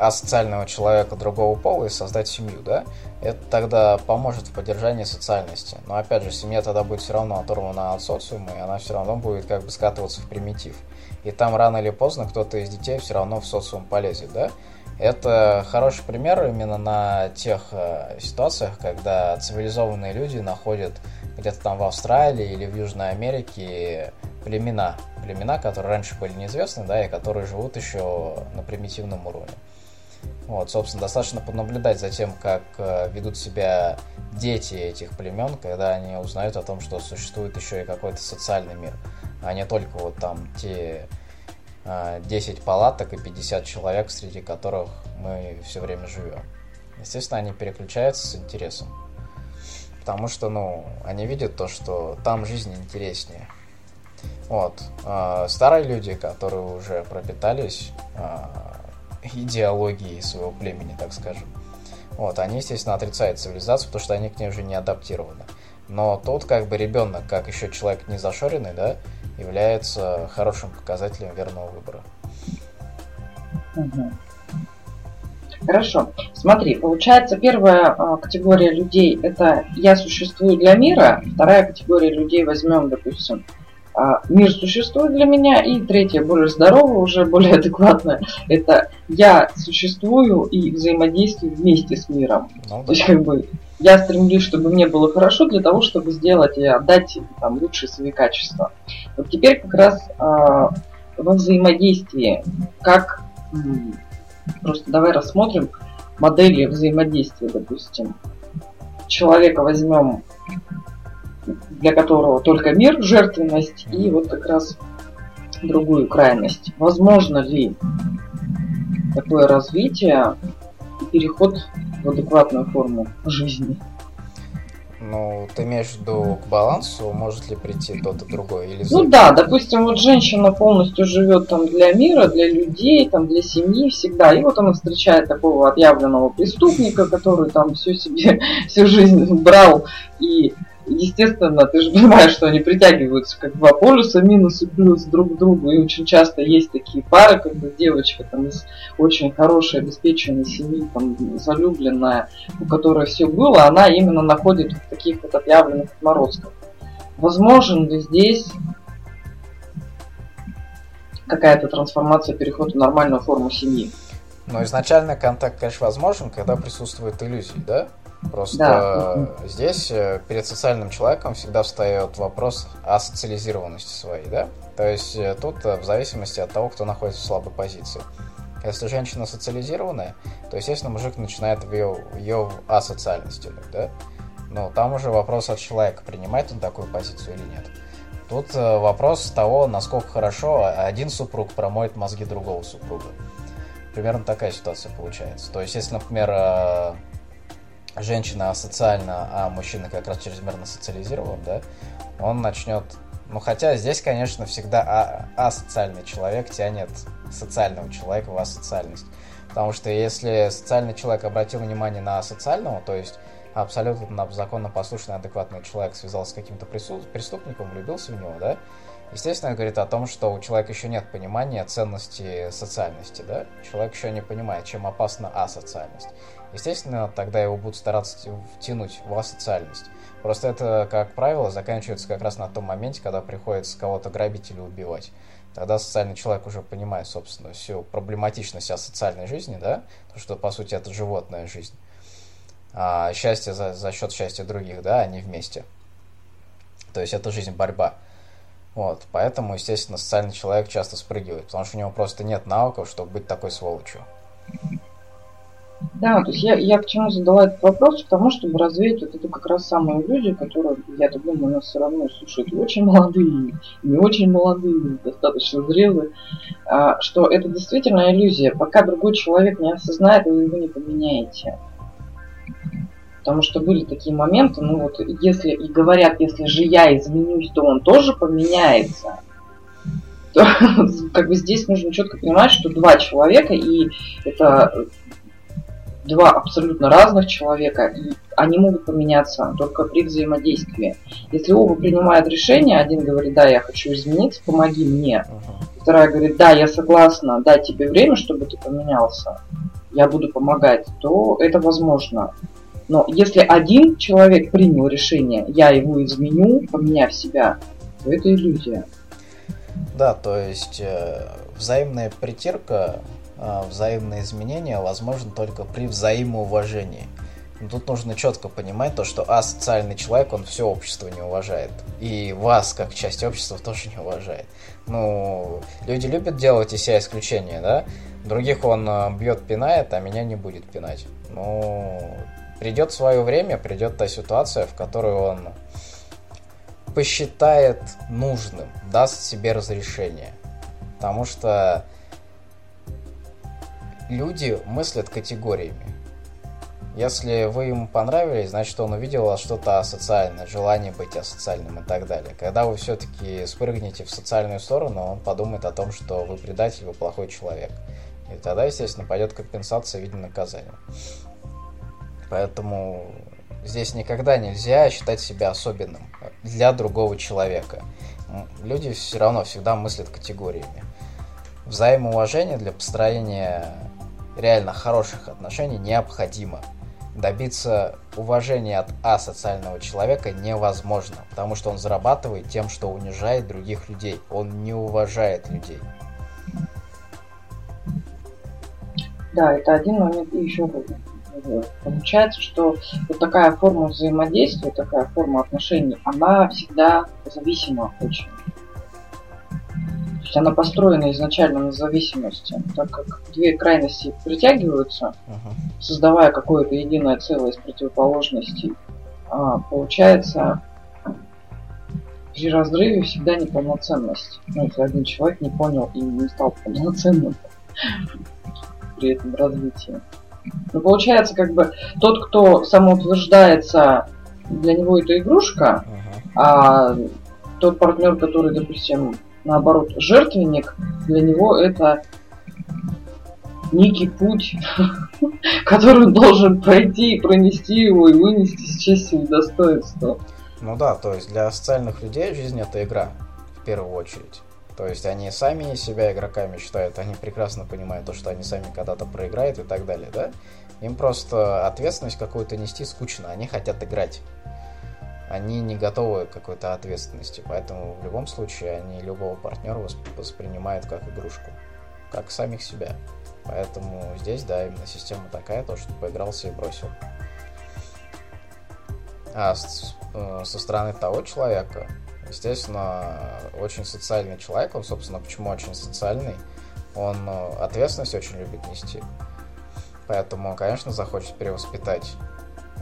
асоциального человека другого пола и создать семью, да, это тогда поможет в поддержании социальности. Но опять же, семья тогда будет все равно оторвана от социума, и она все равно будет как бы скатываться в примитив. И там рано или поздно кто-то из детей все равно в социум полезет, да. Это хороший пример именно на тех э, ситуациях, когда цивилизованные люди находят где-то там в Австралии или в Южной Америке племена, племена, которые раньше были неизвестны, да, и которые живут еще на примитивном уровне. Вот, собственно, достаточно понаблюдать за тем, как э, ведут себя дети этих племен, когда они узнают о том, что существует еще и какой-то социальный мир, а не только вот там те 10 э, палаток и 50 человек, среди которых мы все время живем. Естественно, они переключаются с интересом. Потому что, ну, они видят то, что там жизнь интереснее. Вот. Э, старые люди, которые уже пропитались идеологии своего племени, так скажем. Вот, они, естественно, отрицают цивилизацию, потому что они к ней уже не адаптированы. Но тут как бы ребенок, как еще человек не зашоренный, да, является хорошим показателем верного выбора. Хорошо. Смотри, получается, первая а, категория людей это я существую для мира, вторая категория людей возьмем, допустим, мир существует для меня, и третье, более здоровое, уже более адекватное, это я существую и взаимодействую вместе с миром. Ну, да. То есть, как бы, я стремлюсь, чтобы мне было хорошо для того, чтобы сделать и отдать там, лучшие свои качества. Вот теперь как раз э, во взаимодействии, как просто давай рассмотрим модели взаимодействия, допустим. Человека возьмем для которого только мир, жертвенность и вот как раз другую крайность. Возможно ли такое развитие и переход в адекватную форму жизни? Ну, ты имеешь в виду к балансу, может ли прийти тот и другой? Или ну да, допустим, вот женщина полностью живет там для мира, для людей, там для семьи всегда. И вот она встречает такого отъявленного преступника, который там всю себе, всю жизнь брал и естественно, ты же понимаешь, что они притягиваются как два полюса, минус и плюс друг к другу. И очень часто есть такие пары, когда девочка там из очень хорошей, обеспеченной семьи, там, залюбленная, у которой все было, она именно находит вот таких вот отъявленных отморозков. Возможен ли здесь какая-то трансформация, переход в нормальную форму семьи? Ну, изначально контакт, конечно, возможен, когда присутствует иллюзии, да? Просто да. здесь э, перед социальным человеком всегда встает вопрос о социализированности своей, да? То есть э, тут э, в зависимости от того, кто находится в слабой позиции. Если женщина социализированная, то, естественно, мужик начинает в ее, ее асоциальность тянуть, да? Но там уже вопрос от человека, принимает он такую позицию или нет. Тут вопрос того, насколько хорошо один супруг промоет мозги другого супруга. Примерно такая ситуация получается. То есть, если, например, женщина асоциальна, а мужчина как раз чрезмерно социализирован, да, он начнет... Ну, хотя здесь, конечно, всегда а асоциальный человек тянет социального человека в асоциальность. Потому что если социальный человек обратил внимание на асоциального, то есть абсолютно законно послушный, адекватный человек связался с каким-то преступником, влюбился в него, да, естественно, говорит о том, что у человека еще нет понимания ценности социальности, да, человек еще не понимает, чем опасна асоциальность. Естественно, тогда его будут стараться втянуть в асоциальность. Просто это, как правило, заканчивается как раз на том моменте, когда приходится кого-то грабить или убивать. Тогда социальный человек уже понимает, собственно, всю проблематичность асоциальной жизни, да, потому что, по сути, это животная жизнь. А счастье за, за счет счастья других, да, они вместе. То есть это жизнь борьба. Вот, поэтому, естественно, социальный человек часто спрыгивает, потому что у него просто нет навыков, чтобы быть такой сволочью. Да, то есть я, я к чему задала этот вопрос, к тому, чтобы развеять вот эту как раз самую иллюзию, которую, я так думаю, нас все равно слушают очень молодые, не очень молодые, достаточно зрелые, а, что это действительно иллюзия. Пока другой человек не осознает, вы его не поменяете. Потому что были такие моменты, ну вот если и говорят, если же я изменюсь, то он тоже поменяется то как бы здесь нужно четко понимать, что два человека, и это два абсолютно разных человека, и они могут поменяться только при взаимодействии. Если оба принимают решение, один говорит, да, я хочу измениться, помоги мне. Вторая говорит, да, я согласна дать тебе время, чтобы ты поменялся, я буду помогать, то это возможно. Но если один человек принял решение, я его изменю, поменяв себя, то это иллюзия. Да, то есть э, взаимная притирка а, взаимные изменения возможны только при взаимоуважении. Но тут нужно четко понимать то, что асоциальный человек, он все общество не уважает. И вас, как часть общества, тоже не уважает. Ну, люди любят делать из себя исключения, да? Других он а, бьет, пинает, а меня не будет пинать. Ну, придет свое время, придет та ситуация, в которой он посчитает нужным, даст себе разрешение. Потому что люди мыслят категориями. Если вы ему понравились, значит он увидел что-то асоциальное, желание быть асоциальным и так далее. Когда вы все-таки спрыгнете в социальную сторону, он подумает о том, что вы предатель, вы плохой человек. И тогда, естественно, пойдет компенсация в виде наказания. Поэтому здесь никогда нельзя считать себя особенным для другого человека. Люди все равно всегда мыслят категориями. Взаимоуважение для построения реально хороших отношений необходимо. Добиться уважения от асоциального человека невозможно, потому что он зарабатывает тем, что унижает других людей. Он не уважает людей. Да, это один момент. И еще получается, что вот такая форма взаимодействия, такая форма отношений, она всегда зависима очень есть она построена изначально на зависимости, так как две крайности притягиваются, uh-huh. создавая какое-то единое целое из противоположностей. А, получается, при разрыве всегда неполноценность. Ну, если один человек не понял и не стал полноценным при этом развитии. Но получается, как бы тот, кто самоутверждается для него это игрушка, uh-huh. а тот партнер, который, допустим, наоборот, жертвенник, для него это некий путь, который он должен пройти и пронести его и вынести с честью и достоинством. Ну да, то есть для социальных людей жизнь это игра, в первую очередь. То есть они сами себя игроками считают, они прекрасно понимают то, что они сами когда-то проиграют и так далее, да? Им просто ответственность какую-то нести скучно, они хотят играть. Они не готовы к какой-то ответственности, поэтому в любом случае они любого партнера воспринимают как игрушку, как самих себя. Поэтому здесь, да, именно система такая, то, что поигрался и бросил. А э, со стороны того человека, естественно, очень социальный человек, он, собственно, почему очень социальный, он э, ответственность очень любит нести. Поэтому, конечно, захочет перевоспитать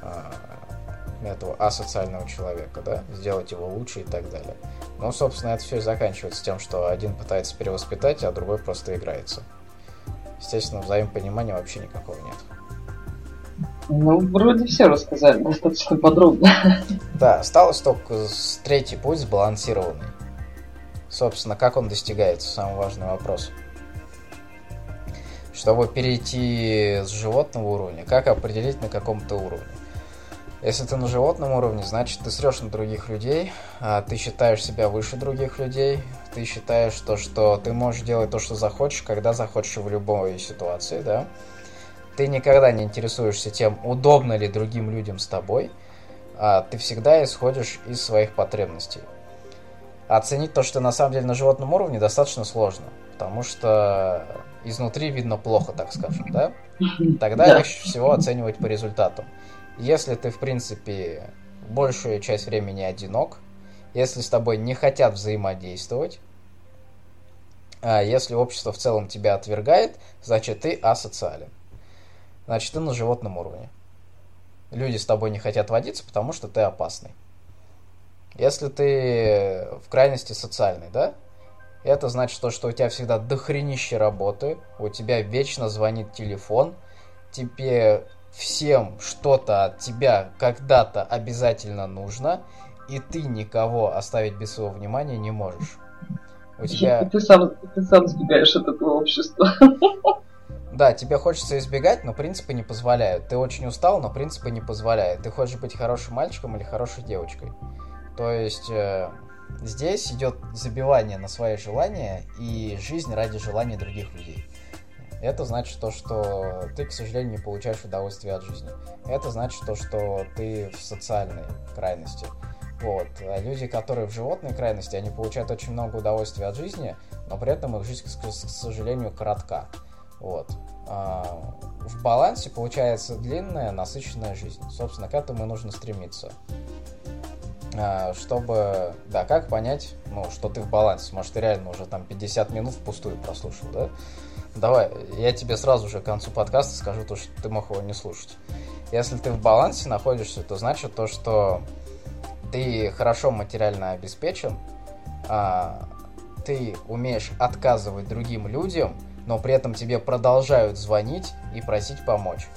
э, этого асоциального человека, да, сделать его лучше и так далее. Ну, собственно, это все и заканчивается тем, что один пытается перевоспитать, а другой просто играется. Естественно, взаимопонимания вообще никакого нет. Ну, вроде все рассказали достаточно подробно. Да, осталось только третий путь сбалансированный. Собственно, как он достигается, самый важный вопрос. Чтобы перейти с животного уровня, как определить на каком-то уровне? Если ты на животном уровне, значит ты срешь на других людей, а ты считаешь себя выше других людей, ты считаешь то, что ты можешь делать то, что захочешь, когда захочешь в любой ситуации, да? Ты никогда не интересуешься тем, удобно ли другим людям с тобой, а ты всегда исходишь из своих потребностей. Оценить то, что на самом деле на животном уровне, достаточно сложно, потому что изнутри видно плохо, так скажем, да? Тогда легче всего оценивать по результатам. Если ты, в принципе, большую часть времени одинок, если с тобой не хотят взаимодействовать, а если общество в целом тебя отвергает, значит ты асоциален значит ты на животном уровне. Люди с тобой не хотят водиться, потому что ты опасный. Если ты в крайности социальный, да, это значит то, что у тебя всегда дохренище работы, у тебя вечно звонит телефон, тебе всем что-то от тебя когда-то обязательно нужно, и ты никого оставить без своего внимания не можешь. У тебя... Ты сам, ты сам сбегаешь от этого общества. Да, тебе хочется избегать, но принципы не позволяют. Ты очень устал, но принципы не позволяют. Ты хочешь быть хорошим мальчиком или хорошей девочкой. То есть э, здесь идет забивание на свои желания и жизнь ради желаний других людей. Это значит то, что ты, к сожалению, не получаешь удовольствие от жизни. Это значит то, что ты в социальной крайности. Вот. А люди, которые в животной крайности, они получают очень много удовольствия от жизни, но при этом их жизнь, к сожалению, коротка. Вот. А, в балансе получается длинная, насыщенная жизнь. Собственно, к этому и нужно стремиться. А, чтобы, да, как понять, ну, что ты в балансе? Может, ты реально уже там 50 минут впустую прослушал, да? Давай, я тебе сразу же к концу подкаста скажу то, что ты мог его не слушать. Если ты в балансе находишься, то значит то, что ты хорошо материально обеспечен, а, ты умеешь отказывать другим людям – но при этом тебе продолжают звонить и просить помочь.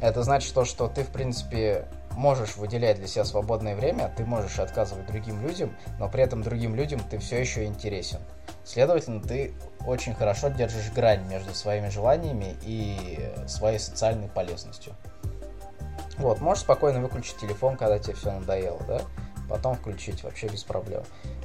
Это значит то, что ты, в принципе, можешь выделять для себя свободное время, ты можешь отказывать другим людям, но при этом другим людям ты все еще интересен. Следовательно, ты очень хорошо держишь грань между своими желаниями и своей социальной полезностью. Вот, можешь спокойно выключить телефон, когда тебе все надоело, да? Потом включить вообще без проблем.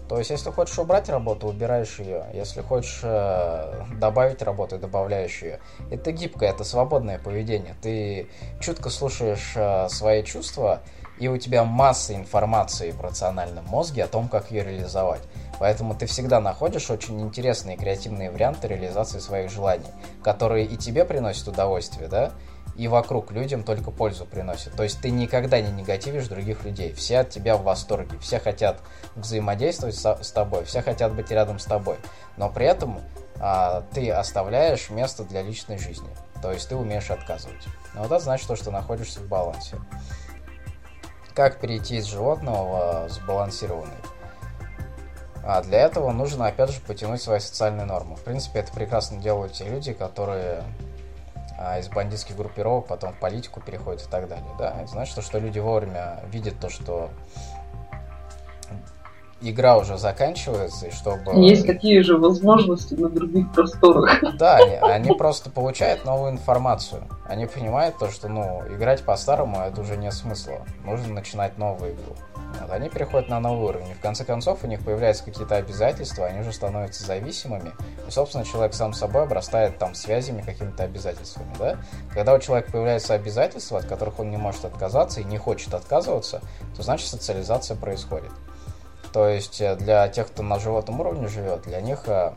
То есть, если хочешь убрать работу, убираешь ее. Если хочешь э, добавить работу, добавляешь ее. Это гибкое, это свободное поведение. Ты чутко слушаешь э, свои чувства, и у тебя масса информации в рациональном мозге о том, как ее реализовать. Поэтому ты всегда находишь очень интересные креативные варианты реализации своих желаний, которые и тебе приносят удовольствие, да, и вокруг людям только пользу приносит. То есть ты никогда не негативишь других людей. Все от тебя в восторге, все хотят взаимодействовать с, с тобой, все хотят быть рядом с тобой. Но при этом а, ты оставляешь место для личной жизни. То есть ты умеешь отказывать. Но вот это значит то, что находишься в балансе. Как перейти из животного в сбалансированный? А для этого нужно, опять же, потянуть свои социальные нормы. В принципе, это прекрасно делают те люди, которые а из бандитских группировок потом в политику переходят и так далее, да, это значит, что люди вовремя видят то, что игра уже заканчивается, и чтобы... Есть такие же возможности на других просторах. Да, они, они просто получают новую информацию. Они понимают то, что, ну, играть по-старому это уже нет смысла. Нужно начинать новую игру. Они переходят на новый уровень. В конце концов у них появляются какие-то обязательства, они уже становятся зависимыми. И, собственно, человек сам собой обрастает там связями, какими-то обязательствами, да? Когда у человека появляются обязательства, от которых он не может отказаться и не хочет отказываться, то значит социализация происходит. То есть э, для тех, кто на животном уровне живет, для них э,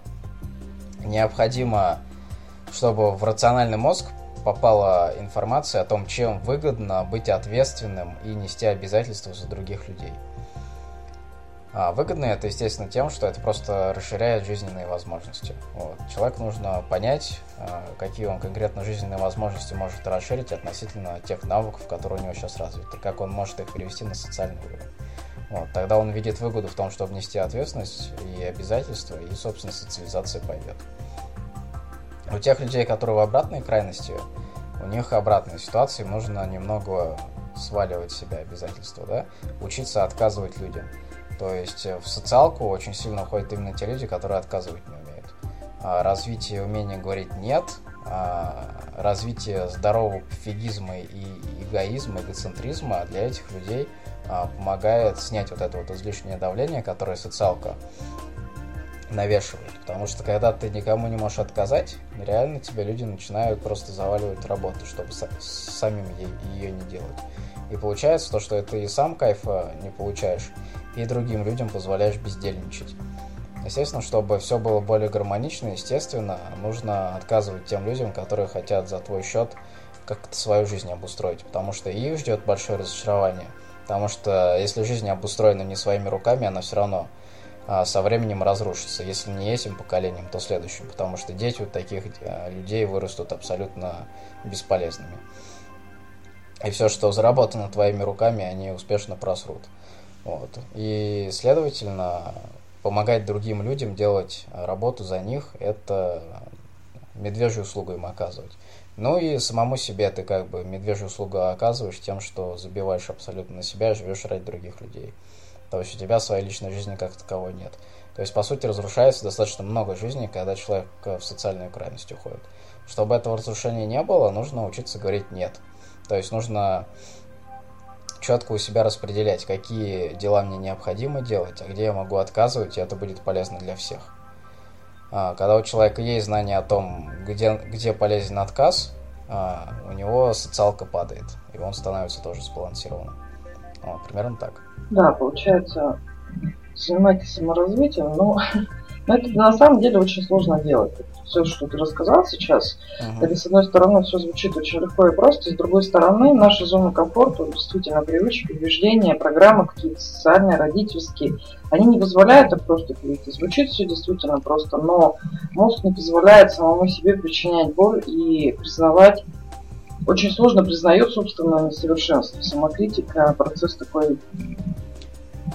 необходимо, чтобы в рациональный мозг попала информация о том, чем выгодно быть ответственным и нести обязательства за других людей. А выгодно это, естественно, тем, что это просто расширяет жизненные возможности. Вот. Человеку нужно понять, э, какие он конкретно жизненные возможности может расширить относительно тех навыков, которые у него сейчас развиты, как он может их перевести на социальный уровень. Вот, тогда он видит выгоду в том, чтобы нести ответственность и обязательства, и, собственно, социализация пойдет. У тех людей, которые в обратной крайности, у них обратная ситуация, нужно немного сваливать себя обязательства, да, учиться отказывать людям. То есть в социалку очень сильно уходят именно те люди, которые отказывать не умеют. А развитие умения говорить «нет», а развитие здорового пофигизма и эгоизма, эгоцентризма для этих людей – а, помогает снять вот это вот излишнее давление, которое социалка навешивает. Потому что когда ты никому не можешь отказать, реально тебе люди начинают просто заваливать работу, чтобы самим ее не делать. И получается то, что ты и сам кайфа не получаешь, и другим людям позволяешь бездельничать. Естественно, чтобы все было более гармонично, естественно, нужно отказывать тем людям, которые хотят за твой счет как-то свою жизнь обустроить, потому что их ждет большое разочарование – Потому что если жизнь обустроена не своими руками, она все равно со временем разрушится. Если не этим поколением, то следующим. Потому что дети у таких а, людей вырастут абсолютно бесполезными. И все, что заработано твоими руками, они успешно просрут. Вот. И, следовательно, помогать другим людям делать работу за них, это медвежью услугу им оказывать. Ну и самому себе ты как бы медвежью услугу оказываешь тем, что забиваешь абсолютно на себя, живешь ради других людей. То есть у тебя своей личной жизни как таковой нет. То есть, по сути, разрушается достаточно много жизней, когда человек в социальную крайность уходит. Чтобы этого разрушения не было, нужно учиться говорить «нет». То есть нужно четко у себя распределять, какие дела мне необходимо делать, а где я могу отказывать, и это будет полезно для всех. А, когда у человека есть знание о том, где, где полезен отказ, а, у него социалка падает, и он становится тоже сбалансированным. Примерно так. Да, получается, занимайтесь саморазвитием, но, но это на самом деле очень сложно делать все, что ты рассказал сейчас, uh-huh. это, с одной стороны, все звучит очень легко и просто, с другой стороны, наша зона комфорта, действительно, привычки, убеждения, программы какие-то социальные, родительские, они не позволяют так просто перейти. Звучит все действительно просто, но мозг не позволяет самому себе причинять боль и признавать очень сложно признает собственное несовершенство. Самокритика, процесс такой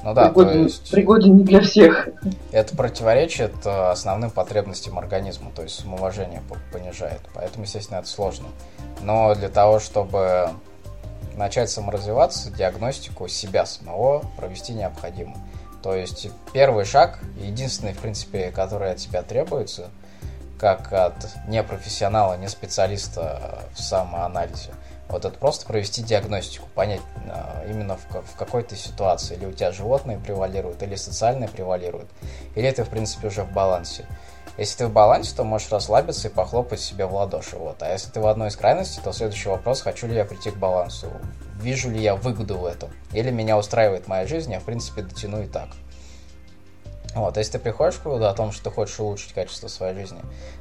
ну да, пригоден, то есть... пригоден не для всех. Это противоречит э, основным потребностям организма, то есть самоуважение понижает. Поэтому, естественно, это сложно. Но для того, чтобы начать саморазвиваться, диагностику себя самого провести необходимо. То есть первый шаг, единственный, в принципе, который от тебя требуется, как от непрофессионала, не специалиста в самоанализе – вот это просто провести диагностику, понять э, именно в, в какой-то ситуации, или у тебя животные превалируют, или социальные превалируют, или ты, в принципе, уже в балансе. Если ты в балансе, то можешь расслабиться и похлопать себе в ладоши. Вот. А если ты в одной из крайностей, то следующий вопрос, хочу ли я прийти к балансу, вижу ли я выгоду в этом, или меня устраивает моя жизнь, я, в принципе, дотяну и так. Вот, если ты приходишь к выводу о том, что ты хочешь улучшить качество своей жизни,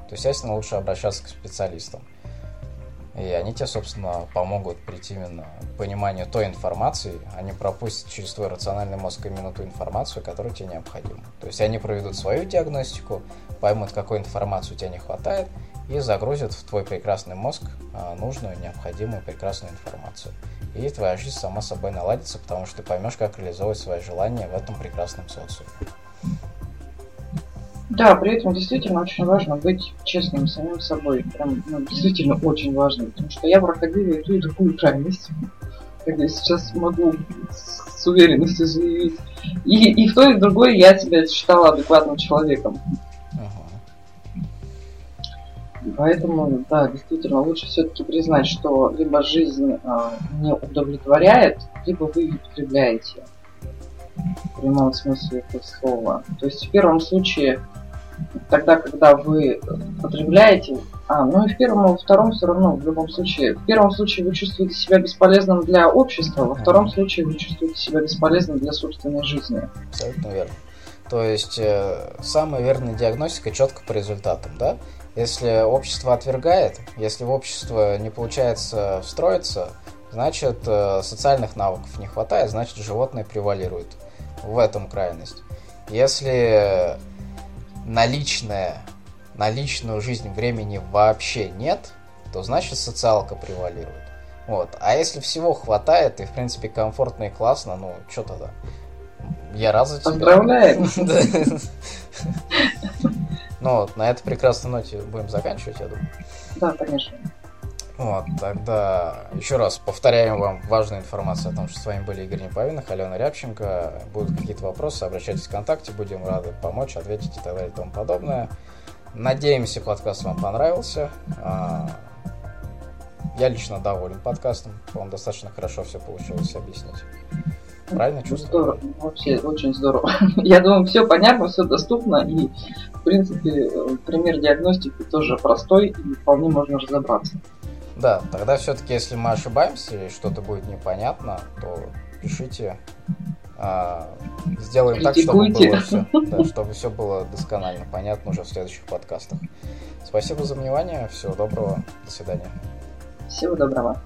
то, естественно, лучше обращаться к специалистам. И они тебе, собственно, помогут прийти именно к пониманию той информации, они пропустят через твой рациональный мозг именно ту информацию, которая тебе необходима. То есть они проведут свою диагностику, поймут, какой информации у тебя не хватает, и загрузят в твой прекрасный мозг а, нужную, необходимую, прекрасную информацию. И твоя жизнь сама собой наладится, потому что ты поймешь, как реализовывать свои желания в этом прекрасном социуме. Да, при этом действительно очень важно быть честным самим собой. Прям ну, действительно очень важно, потому что я проходила и ту, и такую крайность, как я сейчас могу с уверенностью заявить. И, и в той, и в другой я себя считала адекватным человеком. Поэтому, да, действительно, лучше все-таки признать, что либо жизнь э, не удовлетворяет, либо вы ее потребляете. В прямом смысле этого слова. То есть в первом случае, тогда, когда вы потребляете, а, ну и в первом, и во втором все равно, в любом случае. В первом случае вы чувствуете себя бесполезным для общества, во втором случае вы чувствуете себя бесполезным для собственной жизни. Абсолютно верно. То есть э, самая верная диагностика четко по результатам, да? Если общество отвергает, если в общество не получается встроиться, значит э, социальных навыков не хватает, значит животное превалирует. В этом крайность. Если наличное, на личную жизнь времени вообще нет, то значит социалка превалирует. Вот. А если всего хватает и, в принципе, комфортно и классно, ну, что тогда? Я рад за тебя. Поздравляем! Ну вот, на этой прекрасной ноте будем заканчивать, я думаю. Да, конечно. Вот, тогда еще раз повторяем вам важную информацию о том, что с вами были Игорь Неповинных, Алена Рябченко. Будут какие-то вопросы, обращайтесь в ВКонтакте, будем рады помочь, ответить и так далее и тому подобное. Надеемся, подкаст вам понравился. А, я лично доволен подкастом, он достаточно хорошо все получилось объяснить. Правильно чувствую? Здорово, вообще очень здорово. Я думаю, все понятно, все доступно, и, в принципе, пример диагностики тоже простой, и вполне можно разобраться. Да, тогда все-таки, если мы ошибаемся или что-то будет непонятно, то пишите. А, сделаем так, чтобы было все, да, чтобы все было досконально понятно уже в следующих подкастах. Спасибо за внимание, всего доброго, до свидания. Всего доброго.